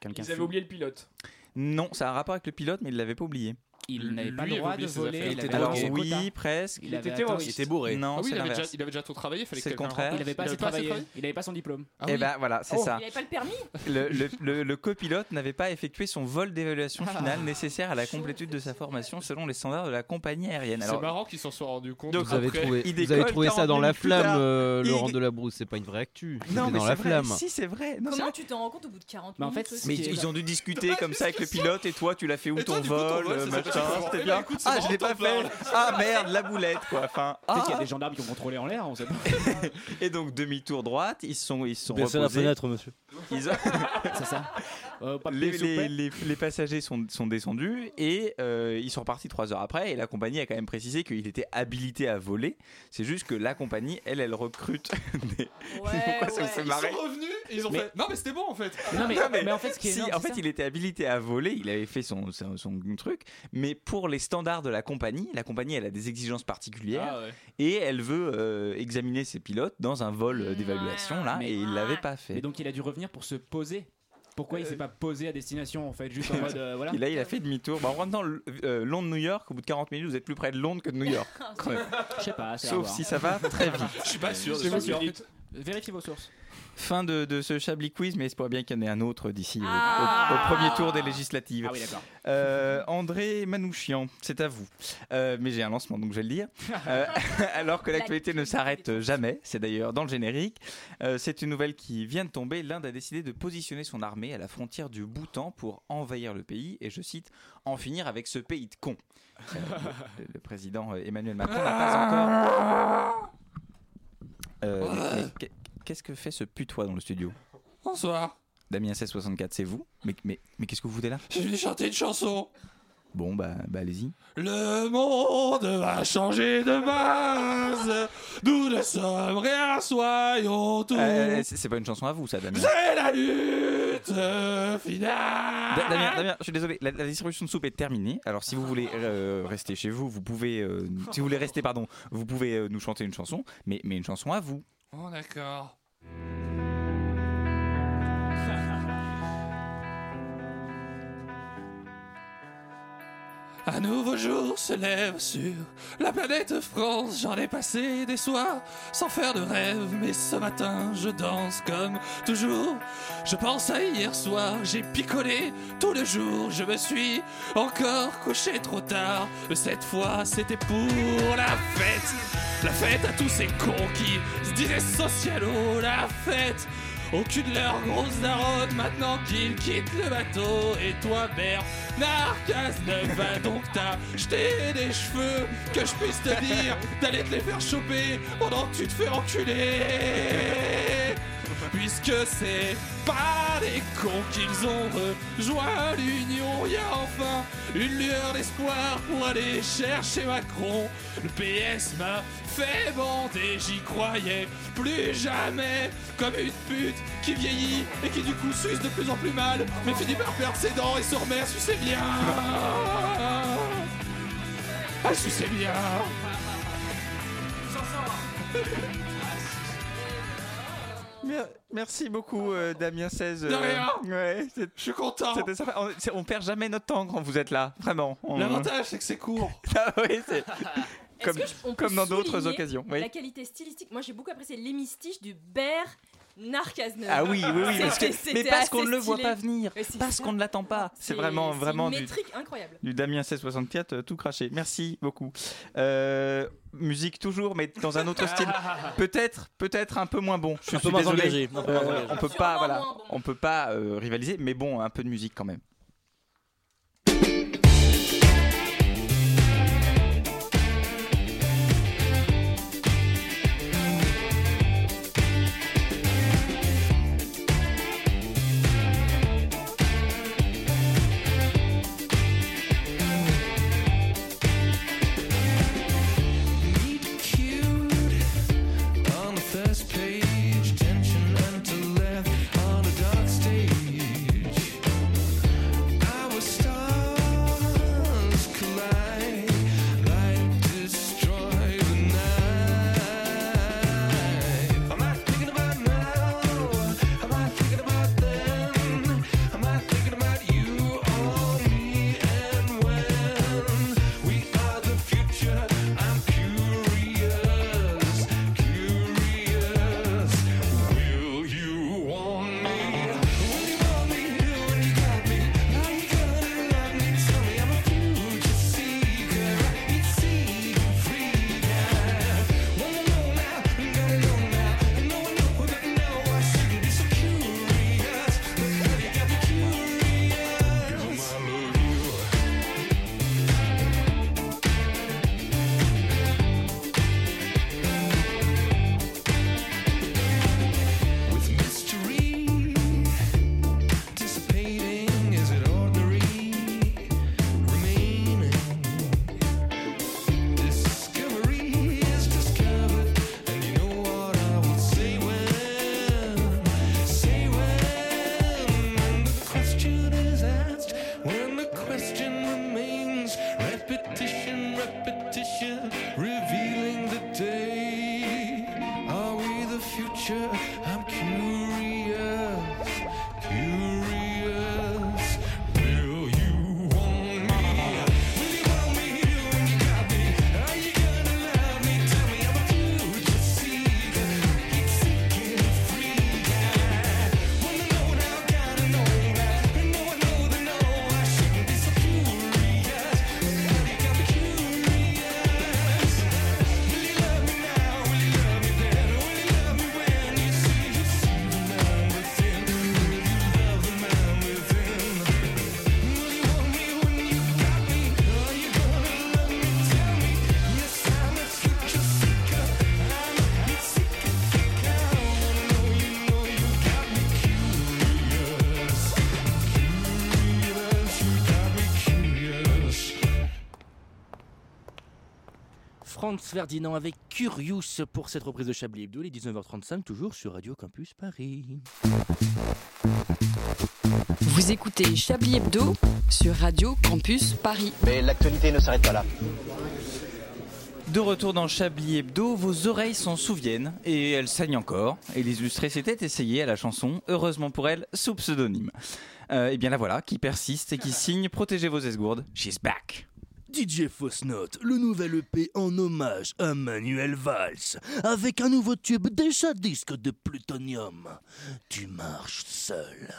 Quelqu'un Ils avaient fut- oublié le pilote. Non, ça a un rapport avec le pilote, mais il l'avait pas oublié. Il n'avait pas le droit de voler. Il était Alors oui, presque. Il était atteint- terroriste. Il était bourré. Non, Ah oui, c'est il avait, déjà, il avait déjà trop travaillé, fallait C'est le contraire. Il avait pas assez pas travaillé. Il son diplôme. Ah Et oui. ben voilà, c'est Oh. ça. Il avait pas le permis Le, le, le- le copilote n'avait pas effectué son vol d'évaluation Ah. finale nécessaire à la complétude de sa formation selon les standards de la compagnie aérienne. C'est marrant qu'ils s'en soient rendus compte. Donc, Vous avez après. trouvé, il vous avez décolle trouvé ça 40 dans la flamme, euh, Laurent Delabrousse. C'est pas une vraie actu. non, mais dans c'est la vrai. flamme. Si, c'est vrai. Comment tu t'en rends compte au bout de 40 Mais en minutes Mais ils ont dû discuter comme ça avec le pilote et toi tu l'as fait où ton vol, c'était eh ben, bien. écoute, Ah je l'ai pas fait. Ah merde, la boulette quoi. Enfin, Peut-être qu'il y ah. a des gendarmes qui ont contrôlé en l'air, on sait pas. Et donc demi-tour droite, ils se sont ils sont Baissez la reposés. fenêtre, monsieur. Ils ont- C'est ça. Euh, les, passagers sont, sont descendus et euh, ils sont repartis trois heures après et la compagnie a quand même précisé qu'il était habilité à voler. C'est juste que la compagnie, elle, elle recrute des... Pourquoi ça me fait Ils sont revenus et ils ont Mais- fait. Non, mais c'était bon en fait. Non, mais, Non, mais mais en fait, ce qui est Si, énorme, en c'est fait, ça. il était habilité à voler, il avait fait son, son, son truc, mais pour les standards de la compagnie, la compagnie, elle a des exigences particulières Ah ouais. et elle veut euh, examiner ses pilotes dans un vol d'évaluation là, Mais- et il l'avait pas fait. Mais donc il a dû revenir pour se poser. Pourquoi il s'est pas posé à destination en fait, juste en mode euh, voilà. Et là, il a fait demi-tour. Bah, en rentrant euh, Londres-New York, au bout de 40 minutes, vous êtes plus près de Londres que de New York. Je sais pas. Sauf si ça va très vite. Je suis pas sûr de C'est ça. pas sûr. Vérifiez vos sources. Fin de, de ce Chablis Quiz, mais espère bien qu'il y en ait un autre d'ici au- au, Ah. au premier tour des législatives. Ah oui d'accord. Euh, André Manouchian, c'est à vous. Euh, mais j'ai un lancement, donc je vais le dire. Euh, alors que l'actualité ne s'arrête jamais, c'est d'ailleurs dans le générique. Euh, c'est une nouvelle qui vient de tomber. L'Inde a décidé de positionner son armée à la frontière du Bhoutan pour envahir le pays et, je cite, en finir avec ce pays de cons. Euh, le, le président Emmanuel Macron n'a pas encore. Euh, mais Qu'est-ce que fait ce putois dans le studio? Bonsoir. Damien 1664, c'est vous Mais, mais, mais qu'est-ce que vous foutez là? Je vais chanter une chanson. Bon, bah, bah allez-y. Le monde va changer de base. Nous ne sommes rien, soyons tous. Euh, c'est c'est pas une chanson à vous, ça, Damien. C'est la lutte finale. Da- Damien, Damien, je suis désolé, la, la distribution de soupe est terminée. Alors, si vous voulez euh, rester chez vous, vous pouvez. euh, si vous voulez rester, pardon, vous pouvez euh, nous chanter une chanson, mais, mais une chanson à vous. Oh, d'accord. Un nouveau jour se lève sur la planète France. J'en ai passé des soirs sans faire de rêve, mais ce matin je danse comme toujours. Je pense à hier soir, j'ai picolé tout le jour. Je me suis encore couché trop tard, cette fois c'était pour la fête. La fête à tous ces cons qui se disaient socialo, la fête. Aucune de leurs grosses daronnes maintenant qu'ils quittent le bateau. Et toi, Bernard Cazeneuve, va donc t'acheter des cheveux que je puisse te dire d'aller te les faire choper pendant que tu te fais enculer. Puisque c'est pas des cons qu'ils ont rejoint l'Union, y a enfin une lueur d'espoir pour aller chercher Macron. Le PS m'a fait bander, j'y croyais plus jamais. Comme une pute qui vieillit et qui du coup suce de plus en plus mal, mais finit par perdre ses dents et se remet à sucer bien. À sucer bien. Mer- Merci beaucoup, euh, Damien 16. De rien. Ouais, c'est- Je suis content. On, on perd jamais notre temps quand vous êtes là, vraiment. On- L'avantage, c'est que c'est court. Ah oui, c'est. Est-ce Comme, dans d'autres occasions. Oui. La qualité stylistique, moi j'ai beaucoup apprécié l'hémistiche du Bernard Cazeneuve. Ah oui, oui, oui, parce que- mais parce qu'on ne le voit pas venir, parce qu'on ne l'attend pas. C'est vraiment, vraiment une du, incroyable. du Damien 1664, euh, tout craché. Merci beaucoup. Euh, musique toujours, mais dans un autre style. Peut-être, peut-être un peu moins bon. Je Un peu suis moins désolé. engagé, un peu moins Euh, engagé. on peut pas, voilà, on peut pas euh, rivaliser, mais bon, un peu de musique quand même. Franz Ferdinand avec Curious pour cette reprise de Chablis Hebdo, les 19h35, toujours sur Radio Campus Paris. Vous écoutez Chablis Hebdo sur Radio Campus Paris. Mais l'actualité ne s'arrête pas là. De retour dans Chablis Hebdo, vos oreilles s'en souviennent et elles saignent encore. Et les illustrés s'étaient essayés à la chanson, heureusement pour elle, sous pseudonyme. Euh, et bien la voilà, qui persiste et qui signe Protégez vos esgourdes, she's back. DJ Fosnote, le nouvel EP en hommage à Manuel Valls, avec un nouveau tube déjà disque de plutonium. Tu marches seul.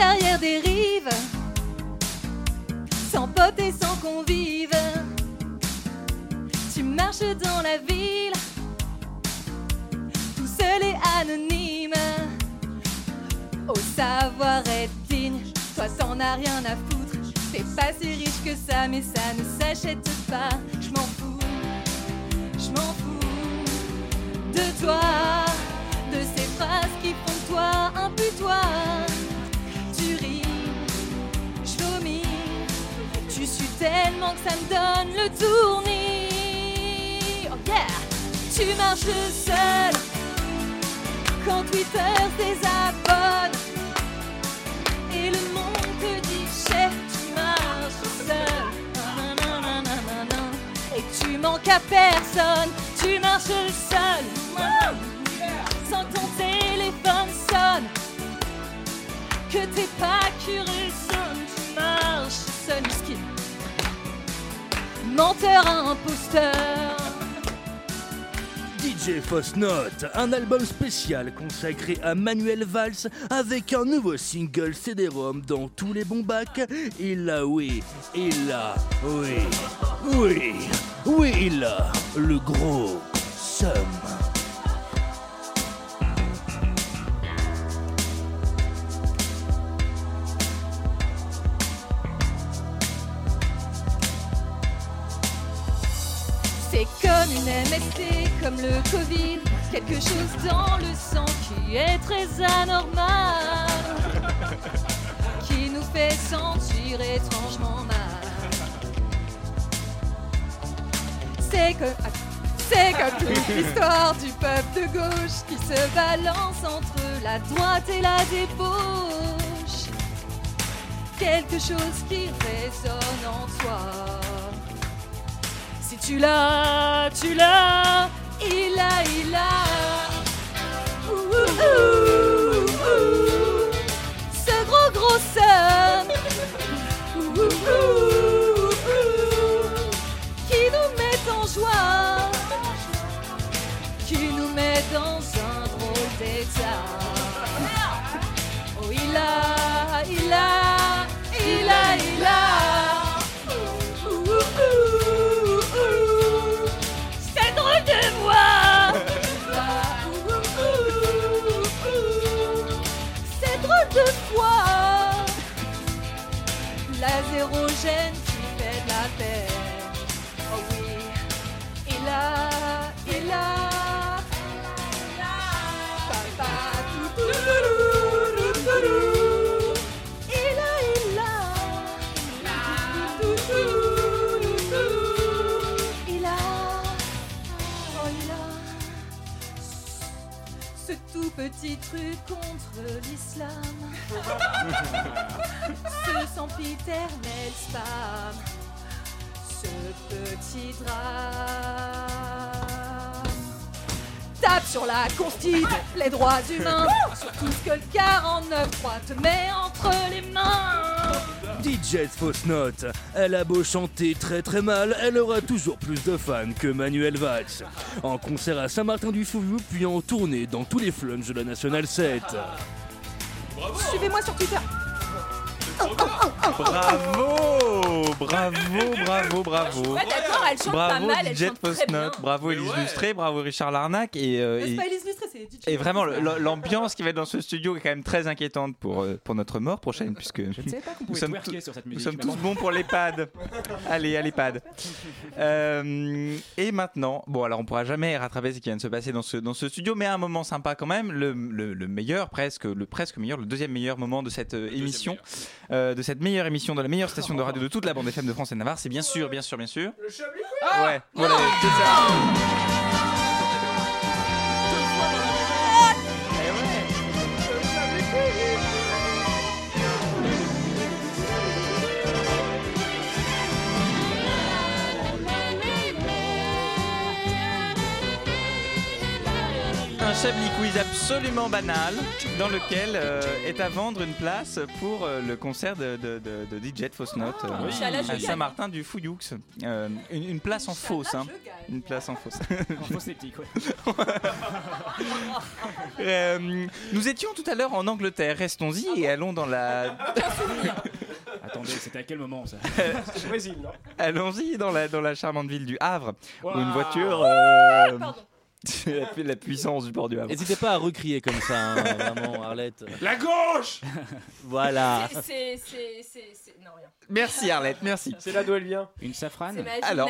Carrière dérive, sans pote et sans convive. Tu marches dans la ville, tout seul et anonyme. Au savoir être digne, toi t'en as rien à foutre. T'es pas si riche que ça, mais ça ne s'achète pas. Je m'en fous, je m'en fous de toi, tellement que ça me donne le tournis. Oh yeah, tu marches seul quand Twitter désabonne et le monde te dit chef, tu marches seul. Et tu manques à personne, tu marches seul. Sans ton téléphone sonne, que t'es pas curieux, Menteur imposteur. DJ Fosnote, un album spécial consacré à Manuel Valls avec un nouveau single CD-ROM dans tous les bons bacs. Il a, oui, il a, oui, oui, oui, il a le gros somme. Comme une MST, comme le Covid, quelque chose dans le sang qui est très anormal, qui nous fait sentir étrangement mal. C'est que. C'est comme toute l'histoire du peuple de gauche qui se balance entre la droite et la débauche. Quelque chose qui résonne en toi. Tu l'as, tu l'as, il a, il a. Ouh, ouh, ouh. Ce gros gros ouh. Qui nous met en joie. Qui nous met dans un drôle d'état. Oh, il a, il a, La zérogène petit truc contre l'islam. Ce sempiternel spam. Ce petit drame. Tape sur la constite, les droits humains. Surtout ce que le 49.3 te met entre les mains. DJ Fosnote, elle a beau chanter très très mal, elle aura toujours plus de fans que Manuel Valls. En concert à Saint-Martin-du-Fouillou, puis en tournée dans tous les flunch de la National 7. Suivez-moi sur Twitter. Bravo Bravo, bravo, bravo. Ouais, d'accord, elle chante bravo pas mal, elle DJ chante très bien. bravo Elise Lustré, bravo Richard Larnac et, euh, C'est pas Elise Lustré. Et vraiment l'ambiance qui va être dans ce studio est quand même très inquiétante pour, euh, pour notre mort prochaine puisque Je ne savais pas qu'on nous sommes, tous- sur cette nous musique. sommes mais tous bon. bons pour l'EHPAD. Allez, à l'EHPAD. Euh, et maintenant, bon alors on pourra jamais rattraper ce qui vient de se passer dans ce, dans ce studio, mais un moment sympa quand même, le, le- le meilleur presque, le presque meilleur, le deuxième meilleur moment de cette euh, émission, euh, de cette meilleure émission de la meilleure station de radio de toute la bande FM de France et de Navarre, c'est bien sûr, bien sûr, bien sûr. Le Chablis Ouais, voilà, c'est ça. Chablis Quiz absolument banal dans lequel euh, est à vendre une place pour euh, le concert de, de, de- de DJ Fausse Note euh, à. Saint-Martin du Fouilloux. Euh, une, une place en fausse. Hein. Une place en fausse. En faux sceptique, ouais. Nous étions tout à l'heure en Angleterre. Restons-y et allons dans la. Attendez, c'était à quel moment ça Au Brésil, non? Allons-y dans la, dans la charmante ville du Havre où une voiture. euh, c'est la, la puissance du port du Havre. N'hésitez pas à recrier comme ça, hein, vraiment, Arlette. La gauche Voilà. C'est- Merci Arlette, merci. C'est là d'où elle vient. Une safrane Alors,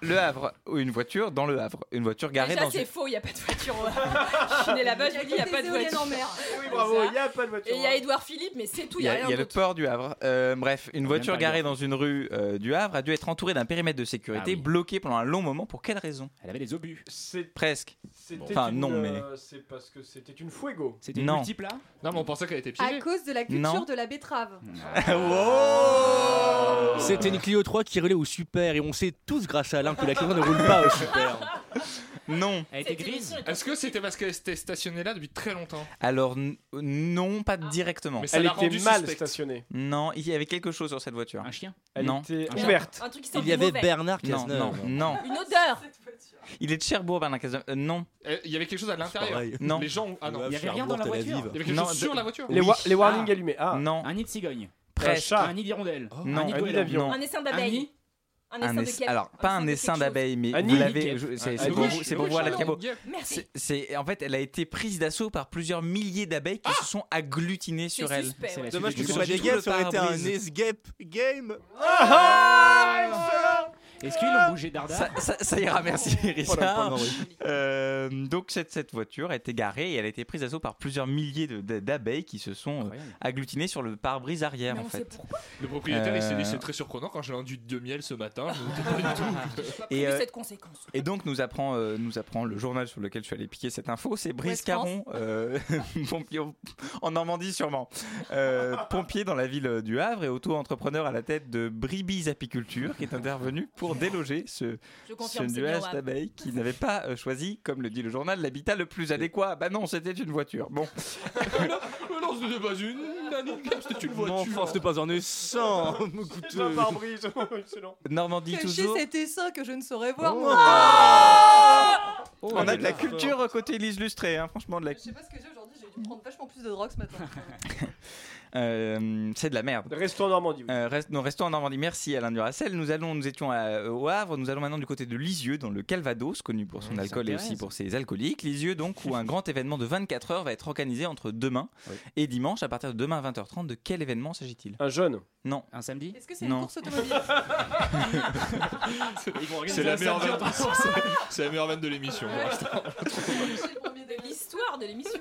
le, Havre, ou une voiture dans le Havre. Une voiture garée Déjà, dans c'est une. faux, il n'y a pas de voiture. au Havre. je suis née là-bas, je vous dis, il n'y a pas de voiture. en mer. Oui, bravo, il n'y a pas de voiture. Et il y a Édouard Philippe, mais c'est tout, Il y n'y a a, rien il y a le port du Havre. Euh, bref, une voiture garée dans une rue euh, du Havre a dû être entourée d'un périmètre de sécurité Ah oui. bloqué pendant un long moment. Pour quelle raison? Elle avait des obus. C'est- Presque. C'était Enfin, une, non, mais- euh, C'est parce que c'était une fuego. C'était Non. multiplat Non, mais on pensait qu'elle était À piégée. cause de la culture de la betterave. C'était une Clio 3 qui roulait au super et on sait tous grâce à Alain que la Clio 3 ne roule pas au super. Non. Elle était grise Est-ce que c'était parce qu'elle était stationnée là depuis très longtemps? Alors, n- non, pas directement. Mais ça Elle l'a était mal suspecte. stationnée. Non, il y avait quelque chose sur cette voiture. Un chien? Elle Non. était Un ouverte. Un truc qui sent Il y avait mauvais. Bernard Non, Cazeneuve. non, non. Une odeur. Il est de Cherbourg, Bernard Cazeneuve. Euh, non, Euh, Il y avait quelque chose à l'intérieur. Pareil. non, Les gens. Ah non. Il y avait rien dans la voiture. Il y avait quelque Non, chose de- sur la voiture. Les, Oui. wa- les warnings Ah. allumés. Ah, non, Un nid de cigogne. Presque. Un nid d'hirondelle. Non. Un nid Un nid goéland. d'avion. Un essaim Un d'abeilles. Un Un essaim de alors, pas un essaim quelque chose. d'abeille, mais Un vous l'avez. C'est pour vous, c'est pour à la cabot. C'est- en fait, elle a été prise d'assaut par plusieurs milliers d'abeilles qui se sont agglutinées sur elle. suspect. Ouais. Dommage que ce soit des guêpes, ça aurait été un escape game. Est-ce qu'ils l'ont bougé d'Arda Ça, ça- ça ira, merci Richard. Pardon, oui. Euh, donc cette, cette voiture a été garée et elle a été prise d'assaut par plusieurs milliers d'abeilles qui se sont euh, agglutinées sur le pare-brise arrière en fait. Le propriétaire, il s'est dit Euh, c'est très surprenant quand j'ai un duc de miel ce matin. Je me disais pas du tout. Et, euh, cette conséquence. Et donc nous apprend, euh, nous apprend le journal sur lequel je suis allé piquer cette info, c'est Brice Caron, euh, pompier en Normandie sûrement, euh, pompier dans la ville du Havre et auto-entrepreneur à la tête de Bribis Apiculture qui est intervenu pour déloger ce, ce nuage d'abeilles qui n'avait pas euh, choisi, comme le dit le journal, l'habitat le plus adéquat. Bah non, c'était une voiture. Bon, Mais non, ce n'était pas une c'était une voiture. enfant, c'était pas un essaim. C'est un pare-brise. Excellent. Normandie Cacher toujours. cet essaim que je ne saurais voir. Oh. moi. Oh, On a de la est forte. culture côté Lise Lustré, hein, franchement de la. Je sais pas ce que j'ai aujourd'hui, j'ai dû prendre vachement plus de drogue ce matin. Euh, c'est de la merde. Restons en Normandie. oui. Euh, nous restons en Normandie. Merci Alain Duracel. Nous allons, nous étions à- au Havre. Nous allons maintenant du côté de Lisieux, dans le Calvados, connu pour son alcool et aussi pour ses alcooliques. Lisieux, donc, où un grand événement de 24 heures va être organisé entre demain Oui. et dimanche à partir de demain à 20h30. De quel événement s'agit-il? Un jeune. Non. Un samedi? Est-ce que c'est Non. une course automobile? C'est la meilleure vanne. C'est la meilleure vanne de l'émission. De l'histoire de l'émission.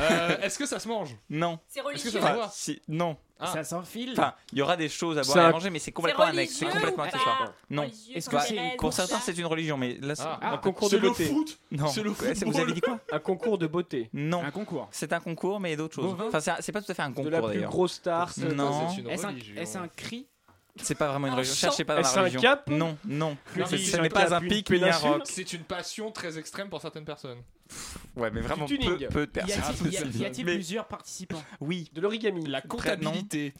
Euh, Est-ce que ça se mange? Non. C'est Est-ce que religieux. ça se Enfin, voit? Si- non. Ah. Ça s'enfile Enfin, il y aura des choses à boire C'est et à un- manger, mais c'est C'est complètement annexe. C'est religieux complètement ou pas? Accessoire. Non. Religieux, Est-ce comme que c'est Pour certains, c'est une religion, mais là, c'est- Ah. Un concours C'est de le beauté. foot non. c'est le Ouais, c'est- Vous avez dit quoi? Un concours de beauté. Non. Un concours. C'est un concours, mais il y a d'autres choses. Bovin Enfin, c'est un- c'est pas tout à fait un De concours la plus d'ailleurs. grosse star. c'est- Non. C'est une Est-ce un, religion. est-ce un cri? C'est pas vraiment une Un religion. chant. Cherchez pas dans Est-ce la un religion. cap? Non, non. Que Ce dit ce un n'est pas cap, un une pic ni un péninsule rock. C'est une passion très extrême pour certaines personnes. Ouais, mais vraiment peu, peu de Y personnes. a-t-il y a- y a-t-il Mais- plusieurs participants Oui. De l'origami. La comptabilité.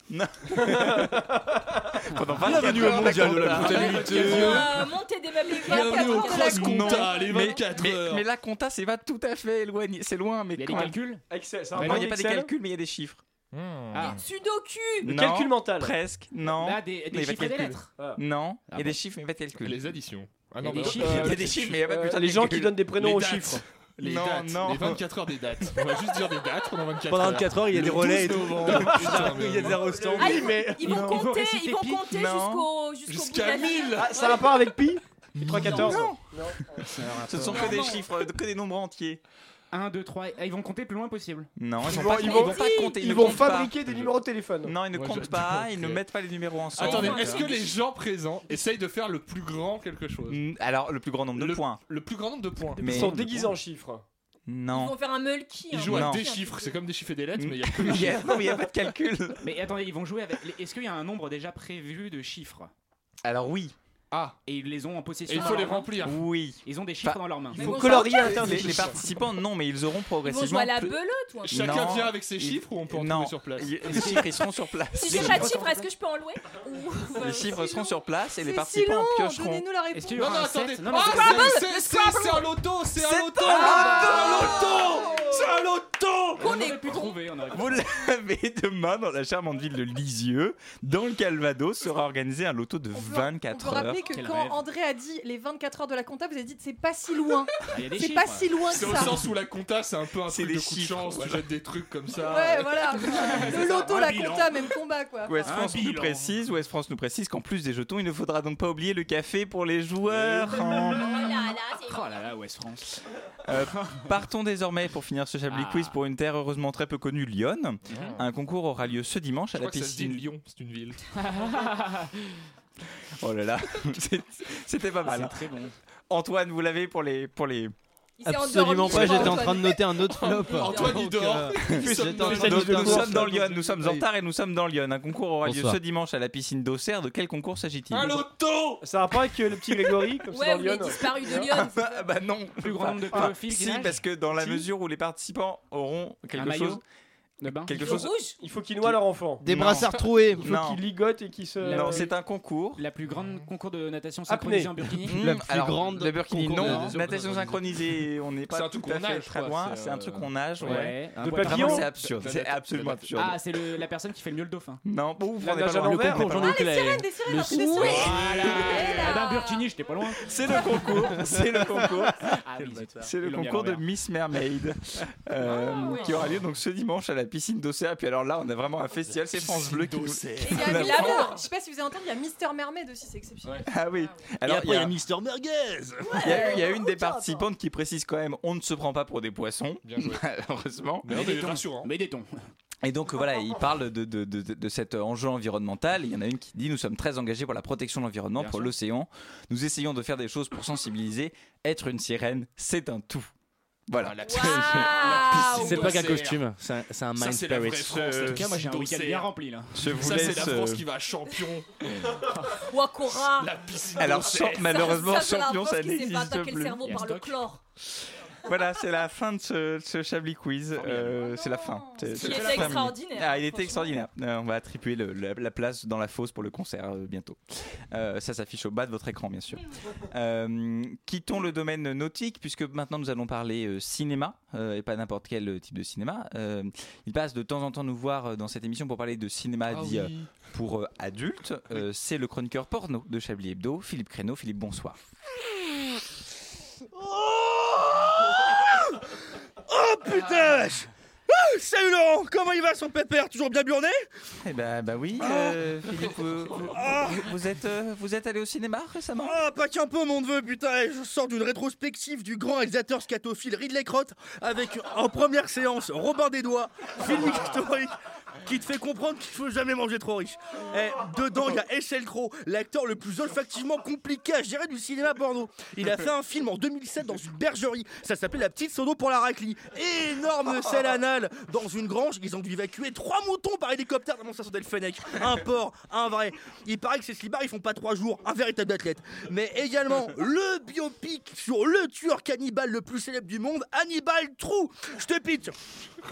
Pendant Bienvenue au mondial de la comptabilité. Euh, Monter des meubles Bienvenue au cross Non. compta, les Mais, 24 mais, heures. mais la compta, c'est pas tout à fait éloigné. C'est loin, mais Il y a des calculs Excel. C'est un Non, il n'y a pas des calculs, mais il y a des chiffres. Ah. Sudoku Le Non, calcul mental. Presque, non. Là, des- des chiffres et des lettres. Ah. Non, il y Ah a des chiffres, mais pas de calcul. Les additions. Ah Il y a non, des mais- chiffres. Il y a des chiffres, mais il n'y a pas de Euh, les gens qui donnent des prénoms aux chiffres. Les Non, dates, non. les 24 heures des dates. On va juste dire des dates pendant 24 Pendant heures. 24 heures, il y a des relais et 12 tout. Il y a des arrostants. Ah, ils, mais- ils vont compter, réciter ils vont compter jusqu'au Jusqu'à la 1000. vie. Ah, ça a un rapport avec Pi? Pi 314 Non. Non. Ce ne sont que des chiffres, que des nombres entiers. 1, 2, 3. Ah, ils vont compter le plus loin possible. Non, ils Ils vont pas ils ils vont- vont pas compter. ils vont pas. fabriquer des numéros de téléphone. Non, ils ne Moi, comptent pas, que- ils ne mettent pas les numéros ensemble. Attendez, est-ce que les gens présents essayent de faire le plus grand quelque chose Alors, le plus grand nombre de Le- points. Le plus grand nombre de points. Mais- Ils sont déguisés en chiffres. Ils Non. vont faire un mulky. Ils un jouent à des chiffres, c'est comme des chiffres et des lettres, mais il y a a- chiffres. non, mais il n'y a pas de calcul. Mais attendez, ils vont jouer avec. les- Est-ce qu'il y a un nombre déjà prévu de chiffres? Alors, oui. Ah, Et ils les ont en possession et il faut les remplir. Oui. Ils ont des chiffres Bah, dans leurs mains. Il faut colorier ça, à l'intérieur des Les, les chiffres. participants, non, mais ils auront Ils vont progressivement. jouer à la plus- belote ou un truc Chacun Non. vient avec ses Il- chiffres ou on peut en non. trouver sur place Les chiffres, ils seront sur place. Si j'ai pas de chiffres, est-ce que je peux en louer Ou- Les chiffres seront sur place et les participants long, piocheront. donnez-nous la Est-ce réponse. qu'il y Non, aura non, un attendez. set Non, non, Ah, c'est- c'est- c'est-. C'est un loto, c'est C'est un loto un loto C'est un loto On est trouver. On Vous l'avez demain dans la charmante ville de Lisieux, dans le Calvados, sera organisé un loto de On peut- 24 On peut heures. rappeler que Quel quand rêve. André a dit les 24 heures de la compta, vous avez dit c'est pas si loin. Ah, C'est pas si loin que C'est au ça. sens où la compta, c'est un peu un truc de coup de chance, tu voilà. jettes des trucs comme ça. Ouais, voilà. Le loto, la bilan. compta, même combat quoi. Ouest Un France nous précise, Ouest France nous précise qu'en plus des jetons, il ne faudra donc pas oublier le café pour les joueurs. Là là, c'est Oh là là, West France. Euh, partons désormais pour finir ce Chablis Ah. Quiz pour une terre heureusement très peu connue, Lyon. Un concours aura lieu ce dimanche Je à la crois que ça se dit piscine. Lyon, c'est une ville. Oh là là, c'était pas mal. C'est très bon. Antoine, vous l'avez pour les pour les. Il Absolument pas, j'étais en train de noter un autre flop. Antoine, il dort. euh, Nous sommes dans. Lyon, nous sommes en retard et nous sommes dans Lyon. Un concours aura lieu ce dimanche à la piscine d'Auxerre. De quel concours s'agit-il Un loto Ça a rapport avec le petit Grégory, comme Ouais, les Lyon. disparus de Lyon. bah, bah non. Plus grand nombre de Ah, pédophiles Si, parce que dans la mesure où les participants auront quelque chose, de bain. quelque Le chose. rouge Il faut qu'ils noient leur enfant. Des Non. brassards troués. Il faut Non. qu'ils ligotent et qu'ils se. Non, c'est un concours. La plus grande concours de natation Apnée. synchronisée en burkini. Mmh, La plus alors, grande le burkini, concours de non. natation synchronisée, on n'est C'est pas un tout à qu'on fait nage, très quoi, loin. c'est, C'est un truc euh, qu'on nage, ouais. Ouais. un De papillon. Vraiment, c'est absurde. C'est absolument la- absurde. Ah, c'est le- la personne qui fait le mieux le dauphin. Non, vous La prenez pas nage à loin. l'envers. Vous prenez pas loin. Ah, les sirènes, des sirènes, un truc de sirènes. Voilà. Eh ben, burkini, j'étais pas loin. C'est le concours. C'est le concours. Ah oui, C'est le Ils l'ont mis à concours de l'envers. Miss Mermaid euh, Ah, qui aura lieu donc ce dimanche à la piscine. Et puis alors là, on a vraiment un festival. C'est France Bleu qui nous. Et il y a. Je sais pas si vous avez entendu, il y a Mister Mermaid aussi, c'est exceptionnel. Ah oui. Et Alors après, il y a, Mister Merguez. il y a- il y a une des participantes qui précise quand même on ne se prend pas pour des poissons. Bien joué. Malheureusement. Mais des tons. rassurant. Mais des tons. Et donc voilà, il parle de, de, de, cet enjeu environnemental. Il y en a une qui dit Nous sommes très engagés pour la protection de l'environnement, pour l'océan. Nous essayons de faire des choses pour sensibiliser. Être une sirène, c'est un tout. Voilà. la Waouh C'est pas qu'un costume, c'est un, c'est un mind spirit. En tout cas, moi j'ai un piscine week-end bien rempli là. Je vous Ça, c'est laisse. la France euh, qui va à champion. Wakora La piscine Alors, malheureusement, Ça, champion, ça n'existe attaquer le plus. cerveau Il a par le chlore. Voilà, c'est la fin de ce, ce Chablis Quiz. Euh, c'est la fin. C'est- c'est qui était extraordinaire, Ah, il était extraordinaire. Euh, on va attribuer le- la, la place dans la fosse pour le concert euh, bientôt. Euh, ça s'affiche au bas de votre écran, bien sûr. Euh, quittons le domaine nautique, puisque maintenant nous allons parler euh, cinéma, euh, et pas n'importe quel type de cinéma. Euh, il passe de temps en temps nous voir dans cette émission pour parler de cinéma Ah dit oui. pour euh, adultes. Euh, c'est le chroniqueur porno de Chablis Hebdo, Philippe Créneau. Philippe, bonsoir. Oh putain. Ah, Salut Laurent, comment il va son pépère? Toujours bien burné? Eh ben, bah oui, euh, Philippe, vous, vous êtes, euh, vous êtes allé au cinéma récemment? Ah, pas qu'un peu mon neveu, putain. Je sors d'une rétrospective du grand réalisateur scatophile Ridley Scott avec en première séance Robin des Doigts, film historique qui te fait comprendre qu'il faut jamais manger trop riche. Et dedans, il y a Eschel Crow, l'acteur le plus olfactivement compliqué à gérer du cinéma porno. Il a fait un film en 2007 dans une bergerie. Ça s'appelait La Petite Sono pour la raclie. Énorme selle anale dans une grange. Ils ont dû évacuer trois moutons par hélicoptère Fennec. Un porc, un vrai. Il paraît que ces slibards, ils font pas trois jours. Un véritable athlète. Mais également le biopic sur le tueur cannibale le plus célèbre du monde, Hannibal Trou. Je te pitch.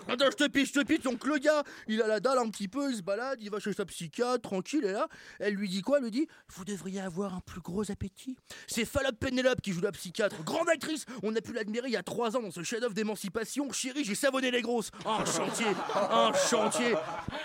Attends, je te pitch, je te pitch. Donc le gars, il a la un petit peu, il se balade, il va chez sa psychiatre, tranquille, et là, elle lui dit quoi? Elle lui dit Vous devriez avoir un plus gros appétit. C'est Fallope Penelope qui joue la psychiatre, grande actrice. On a pu l'admirer il y a trois ans dans ce chef-d'œuvre d'émancipation. Chérie, j'ai savonné les grosses. Un chantier, un chantier.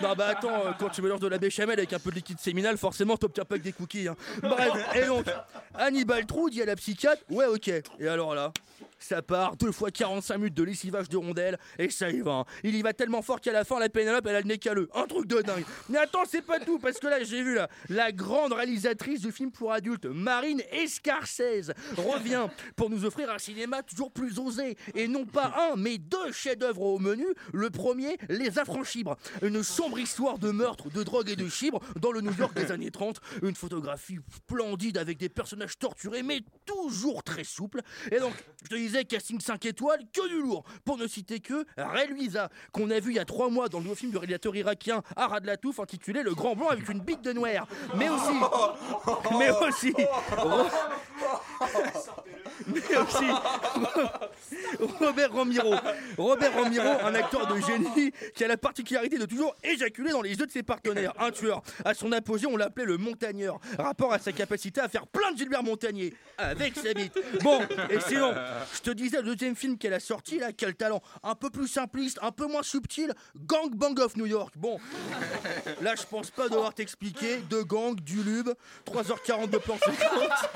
Non, bah attends, euh, quand tu mélanges de la béchamel avec un peu de liquide séminal, forcément, t'obtiens pas que des cookies. hein. Bref, et donc, Hannibal Trou dit à la psychiatre Ouais, ok. Et alors là? Ça part, deux fois 45 minutes de lessivage de rondelles, et ça y va. hein. Il y va tellement fort qu'à la fin, la Pénélope, elle a le nez calleux. Un truc de dingue. Mais attends, c'est pas tout, parce que là, j'ai vu là, la grande réalisatrice de films pour adultes, Marine Escarcese, revient pour nous offrir un cinéma toujours plus osé. Et non pas un, mais deux chefs-d'œuvre au menu. Le premier, Les Affranchibres. Une sombre histoire de meurtre, de drogue et de chibre dans le New York des années 30. Une photographie splendide avec des personnages torturés, mais toujours très souples. Et donc, je te disais, casting 5 étoiles, que du lourd. Pour ne citer que Ray Luisa, qu'on a vu il y a 3 mois dans le nouveau film du réalisateur irakien Arad Latouf intitulé Le Grand Blanc avec une bite de noir. Mais aussi. Mais aussi. Mais aussi. Robert Ramiro. Robert Ramiro, un acteur de génie qui a la particularité de toujours éjaculer dans les yeux de ses partenaires. Un tueur. À son apogée, on l'appelait le montagneur. Rapport à sa capacité à faire plein de Gilbert Montagnier avec sa bite. Bon, et sinon, je te disais, le deuxième film qu'elle a sorti, là, quel talent. Un peu plus simpliste, un peu moins subtil. Gang Bang of New York. Bon, là, je pense pas devoir t'expliquer. De gang, du lube, 3h40 de plan séquence.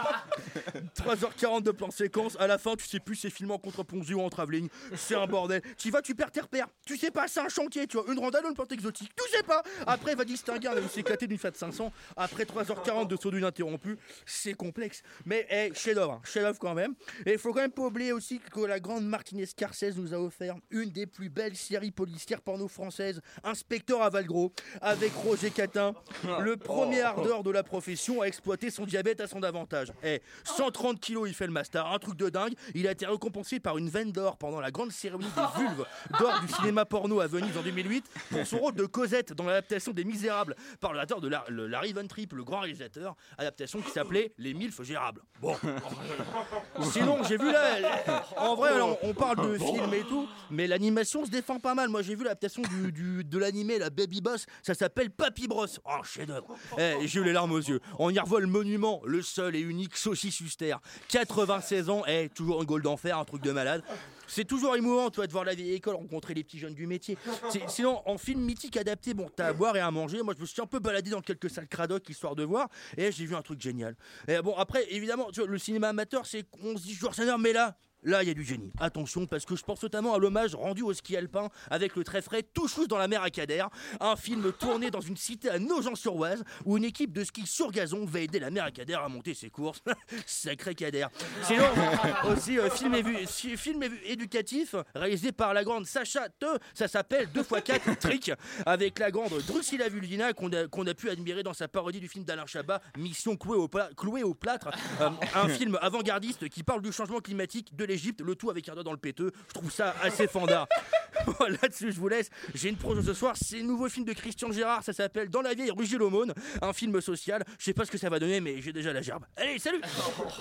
3h40 de plan séquence. À la fin, tu sais plus si c'est filmé en contre-plongée ou en travelling. C'est un bordel. Tu vas, tu perds tes repères. Tu sais pas, c'est un chantier. Tu vois, une randale ou une plante exotique. Tu sais pas. Après, va distinguer un s'éclater d'une Fiat 500. Après 3h40 de saut d'une interrompue. C'est complexe. Mais, hey, chef-d'œuvre. hein. Chef-d'œuvre quand même. Et il faut quand même pas oublier aussi que la grande Martinez Scarcese nous a offert une des plus belles séries policières porno françaises, Inspecteur à Valgros, avec Roger Catin, le premier ardeur de la profession à exploiter son diabète à son avantage. Eh, 130 kilos, il fait le master, un truc de dingue. Il a été récompensé par une veine d'or pendant la grande cérémonie des vulves d'or du cinéma porno à Venise en 2008 pour son rôle de Cosette dans l'adaptation des Misérables par l'acteur de la, le, Larry Van le grand réalisateur, adaptation qui s'appelait Les Milfes Gérables. Bon. Sinon, j'ai vu là. En vrai, on parle de film et tout, mais l'animation se défend pas mal. Moi, j'ai vu l'adaptation du, du, de l'animé, la Baby Boss, ça s'appelle Papy Brosse. Oh, chef-d'œuvre. Eh, j'ai eu les larmes aux yeux. On y revoit le monument, le seul et unique saucissuster. 86 saison, hey, toujours un goal d'enfer, un truc de malade. C'est toujours émouvant, toi, de voir la vieille école rencontrer les petits jeunes du métier. Sinon, en film mythique adapté, bon, t'as à boire et à manger. Moi, je me suis un peu baladé dans quelques salles cradoc histoire de voir, et j'ai vu un truc génial. Et bon, après, évidemment, le cinéma amateur, c'est qu'on se dit, genre, Seigneur, mais là, Là, il y a du génie. Attention, parce que je pense notamment à l'hommage rendu au ski alpin avec le très frais Touchous dans la mer à Cadère, un film tourné dans une cité à Nogent-sur-Oise où une équipe de ski sur gazon va aider la mer à Cadère à monter ses courses. Sacré Cadère. Sinon, aussi, euh, film, évu- si- film évu- éducatif réalisé par la grande Sacha Te, ça s'appelle 2x4 Trick, avec la grande Drusilla Vulvina qu'on a, pu admirer dans sa parodie du film d'Alain Chabat, Mission clouée au, pla- clouée au plâtre, Euh, un film avant-gardiste qui parle du changement climatique, de l'Égypte, le tout avec un doigt dans le péteux. Je trouve ça assez fandard. Bon, Là-dessus, je vous laisse. J'ai une projet ce soir. C'est un nouveau film de Christian Gérard. Ça s'appelle Dans la vieille Rugy l'aumône. Un film social. Je sais pas ce que ça va donner, mais j'ai déjà la gerbe. Allez, salut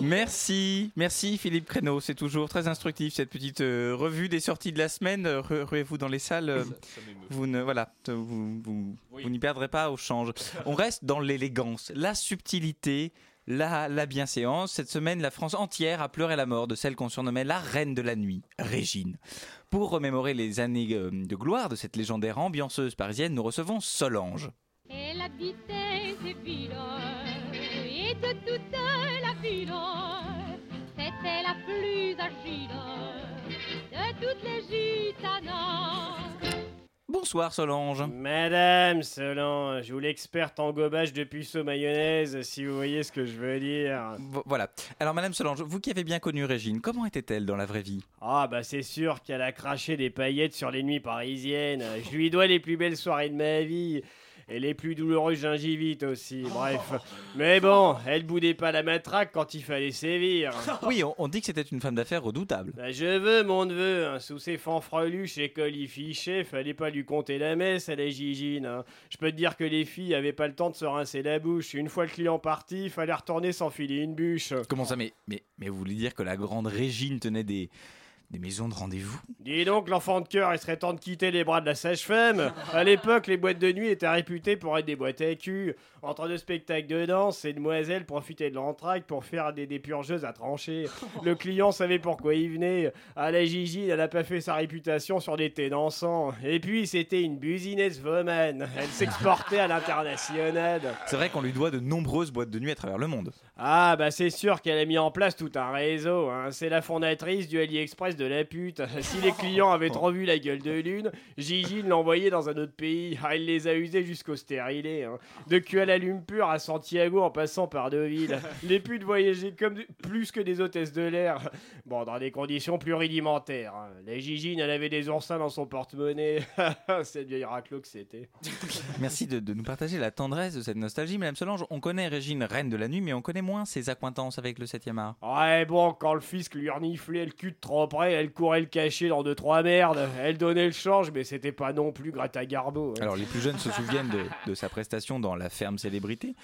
Merci, merci Philippe Créneau. C'est toujours très instructif cette petite euh, revue des sorties de la semaine. Euh, re- Ruez-vous dans les salles. euh, vous ne, voilà, vous n'y perdrez pas au change. On reste dans l'élégance, la subtilité. La, la bienséance. Cette semaine, la France entière a pleuré la mort de celle qu'on surnommait la reine de la nuit, Régine. Pour remémorer les années euh, de gloire de cette légendaire ambianceuse parisienne, nous recevons Solange. Elle habitait ces villes et de toute la ville, c'était la plus agile de toutes les gitanas. Bonsoir Solange. Madame Solange, ou l'experte en gobage de puceau mayonnaise, si vous voyez ce que je veux dire. Vo- Voilà. Alors, Madame Solange, vous qui avez bien connu Régine, comment était-elle dans la vraie vie? Ah bah c'est sûr qu'elle a craché des paillettes sur les nuits parisiennes. Je lui dois les plus belles soirées de ma vie. Et les plus douloureuses gingivites aussi, bref. Mais bon, elle boudait pas la matraque quand il fallait sévir. Oui, on, on dit que c'était une femme d'affaires redoutable. Bah, je veux mon neveu, hein, sous ses fanfreluches et colifichés, fallait pas lui compter la messe à la gigine. hein. Je peux te dire que les filles avaient pas le temps de se rincer la bouche. Une fois le client parti, fallait retourner s'enfiler une bûche. Comment ça mais, mais, mais vous voulez dire que la grande Régine tenait des, des maisons de rendez-vous. Dis donc, l'enfant de cœur, il serait temps de quitter les bras de la sage-femme. À l'époque, les boîtes de nuit étaient réputées pour être des boîtes à cul. Entre deux spectacles de danse, ces demoiselles profitaient de l'entraque pour faire des dépurgeuses à trancher. Le client savait pourquoi il venait. À la Gigi, elle n'a pas fait sa réputation sur des thés dansants. Et puis, c'était une business woman. Elle s'exportait à l'international. C'est vrai qu'on lui doit de nombreuses boîtes de nuit à travers le monde. Ah bah c'est sûr qu'elle a mis en place tout un réseau. hein. C'est la fondatrice du AliExpress de la pute. Si les clients avaient trop vu la gueule de lune, Gigi l'envoyait dans un autre pays. Ah, il les a usés jusqu'au stérilé. hein. De Kuala Lumpur à Santiago en passant par Deauville. Les putes voyageaient comme de- plus que des hôtesses de l'air. Bon, dans des conditions plus rudimentaires. hein. La Gigi, elle avait des oursins dans son porte-monnaie. Cette vieille raclo que c'était. Merci de, de nous partager la tendresse de cette nostalgie, Madame Solange. On connaît Régine, reine de la nuit, mais on connaît moins ses accointances avec le 7e art. Ouais, bon, quand le fisc lui reniflait le cul de trop près, elle courait le cacher dans deux trois merdes. Elle donnait le change, mais c'était pas non plus Greta Garbo. hein. Alors, les plus jeunes se souviennent de sa prestation dans La Ferme Célébrité.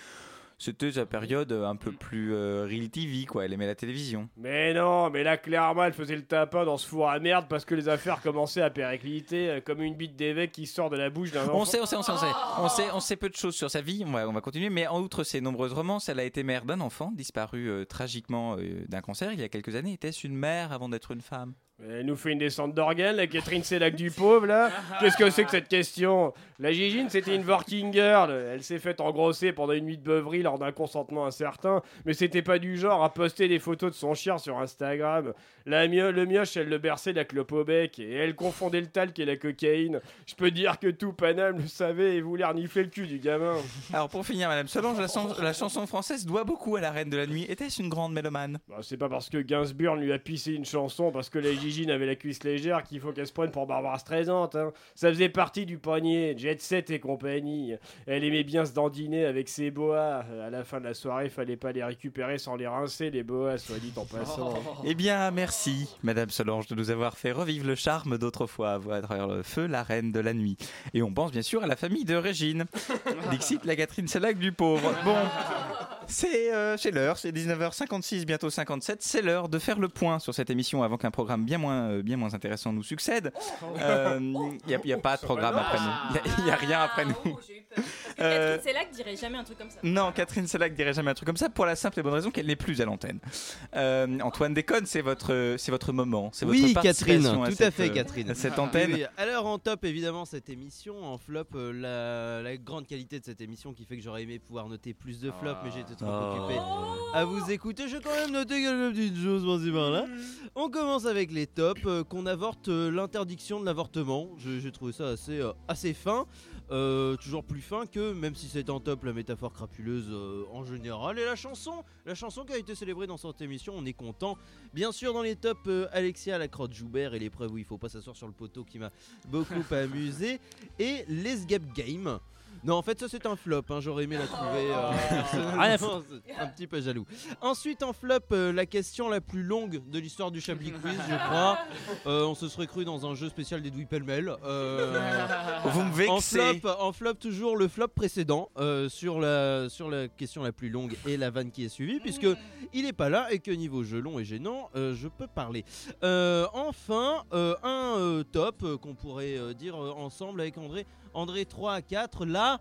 C'était sa période un peu plus euh, Real TV, quoi. Elle aimait la télévision. Mais non, mais là, clairement, elle faisait le tapin dans ce four à merde parce que les affaires commençaient à péricliter, euh, comme une bite d'évêque qui sort de la bouche d'un enfant. On sait, on sait, on sait, on sait, on sait, on sait peu de choses sur sa vie. On va, on va continuer. Mais en outre ses nombreuses romances, elle a été mère d'un enfant disparu euh, tragiquement euh, d'un cancer il y a quelques années. Était-ce une mère avant d'être une femme? Elle nous fait une descente d'organes, la Catherine Sellac du pauvre, là. Qu'est-ce que c'est que cette question? La Gigine, c'était une working girl. Elle s'est faite engrosser pendant une nuit de beuverie lors d'un consentement incertain, mais c'était pas du genre à poster des photos de son chien sur Instagram. La mio- le mioche, elle le berçait la clope au bec, et elle confondait le talc et la cocaïne. Je peux dire que tout Paname le savait et voulait renifler le cul du gamin. Alors pour finir, Madame Solange, la, chan- la chanson française doit beaucoup à la reine de la nuit. Était-ce une grande mélomane? Bah, c'est pas parce que Gainsbourg lui a pissé une chanson parce que la Gigine avait la cuisse légère qu'il faut qu'elle se prenne pour Barbara Streisand. hein. Ça faisait partie du panier, Jet Set et compagnie. Elle aimait bien se dandiner avec ses boas. À la fin de la soirée, fallait pas les récupérer sans les rincer, les boas, soit dit en passant. Eh bien, merci, Madame Solange, de nous avoir fait revivre le charme d'autrefois à voir à travers le feu, la reine de la nuit. Et on pense bien sûr à la famille de Régine. Dixit, la Catherine Sellac du pauvre. Bon, c'est euh, c'est l'heure, c'est 19h56, bientôt 57. C'est l'heure de faire le point sur cette émission avant qu'un programme bien moins, euh, bien moins intéressant nous succède. Il n'y a, pas de programme après nous. Il n'y a, rien après nous. Euh, Catherine Sellac dirait jamais un truc comme ça. non, Catherine Sellac dirait jamais un truc comme ça pour la simple et bonne raison qu'elle n'est plus à l'antenne. Euh, Antoine déconne, c'est votre, c'est votre moment, c'est votre Oui, Catherine, à tout cette, à fait, euh, Catherine. à cette antenne. Oui, oui. Alors en top, évidemment, cette émission. En flop, euh, la, la grande qualité de cette émission qui fait que j'aurais aimé pouvoir noter plus de flops, mais j'étais trop Oh. occupé à vous écouter. Je vais quand même noter quelques petites choses par-ci par-là. On commence avec les tops. euh, qu'on avorte euh, l'interdiction de l'avortement. J'ai trouvé ça assez, euh, assez fin. Toujours plus fin que, même si c'est en top, la métaphore crapuleuse en général. Et la chanson, la chanson qui a été célébrée dans cette émission, on est content. Bien sûr, dans les tops, Alexia, la crotte Joubert et l'épreuve où il faut pas s'asseoir sur le poteau qui m'a beaucoup amusé. Et l'Escape Game. Non, en fait, ça c'est un flop. hein, J'aurais aimé la trouver. euh, un petit peu jaloux. Ensuite, en flop, euh, la question la plus longue de l'histoire du Chablis Quiz, je crois. Euh, on se serait cru dans un jeu spécial d'Edoui Pellemel. Euh, Vous me en vexez. flop, en flop, toujours le flop précédent sur, la, sur la question la plus longue et la vanne qui est suivie, puisque il est pas là et que niveau jeu long et gênant, je peux parler. Enfin, un top qu'on pourrait dire ensemble avec André. André 3 à 4, là.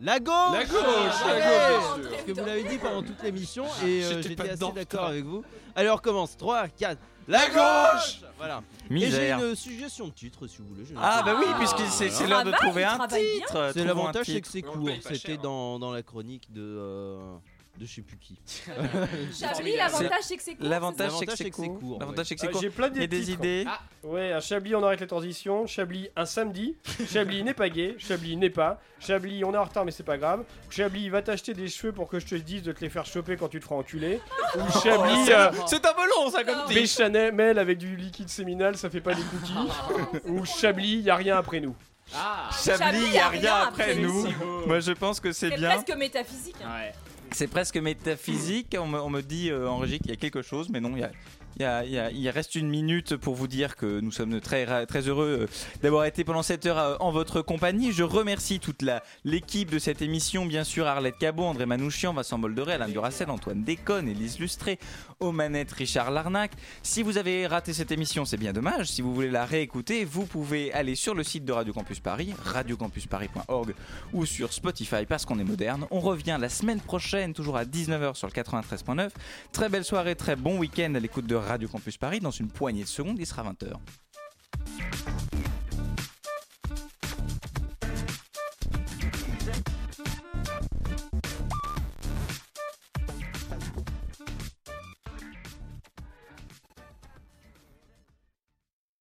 La gauche La gauche, la Ouais gauche, bien Parce que vous l'avez dit pendant toute l'émission et euh, J'étais assez d'accord avec vous. Allez, on recommence. 3, 4. La, La gauche, Voilà. Misère. Et j'ai une suggestion de titre si vous voulez. Ah bah oui, puisque c'est c'est l'heure de Travail, trouver un titre. C'est l'avantage, c'est titre. que c'est court. C'était cher, dans, dans la chronique de. euh, de je sais plus qui. Chablis, l'avantage c'est que c'est court. L'avantage, c'est que c'est court. court, L'avantage, c'est que c'est court. J'ai plein d'idées. des idées. Ouais, un Chablis, on arrête les transitions. Chablis, un samedi. Chablis n'est pas gay. Chablis n'est pas. Chablis, on est en retard, mais c'est pas grave. Chablis, va t'acheter des cheveux pour que je te dise de te les faire choper quand tu te feras enculer. Ou Chablis, c'est- euh, C'est un melon, ça, comme titre. Béchamel avec du liquide séminal, ça fait pas des cookies. Ou Chablis, y a rien après nous. Chablis, y a rien après nous. Moi, je pense que c'est C'est bien. presque métaphysique. hein. C'est presque métaphysique. On me, dit euh, en régie qu'il y a quelque chose, mais non, il y a, Il, reste une minute pour vous dire que nous sommes très, heureux euh, d'avoir été pendant cette heure euh, en votre compagnie. Je remercie toute l'équipe de cette émission, bien sûr Arlette Cabot, André Manouchian, Vincent Boldoré, Alain Duracel, Antoine Déconne, Élise Lustré, aux Richard Larnac. Si vous avez raté cette émission, c'est bien dommage. Si vous voulez la réécouter, vous pouvez aller sur le site de Radio Campus Paris, radiocampusparis.org ou sur Spotify parce qu'on est moderne. On revient la semaine prochaine, toujours à 19h sur le 93.9. Très belle soirée, très bon week-end à l'écoute de Radio Campus Paris. Dans une poignée de secondes, il sera 20h.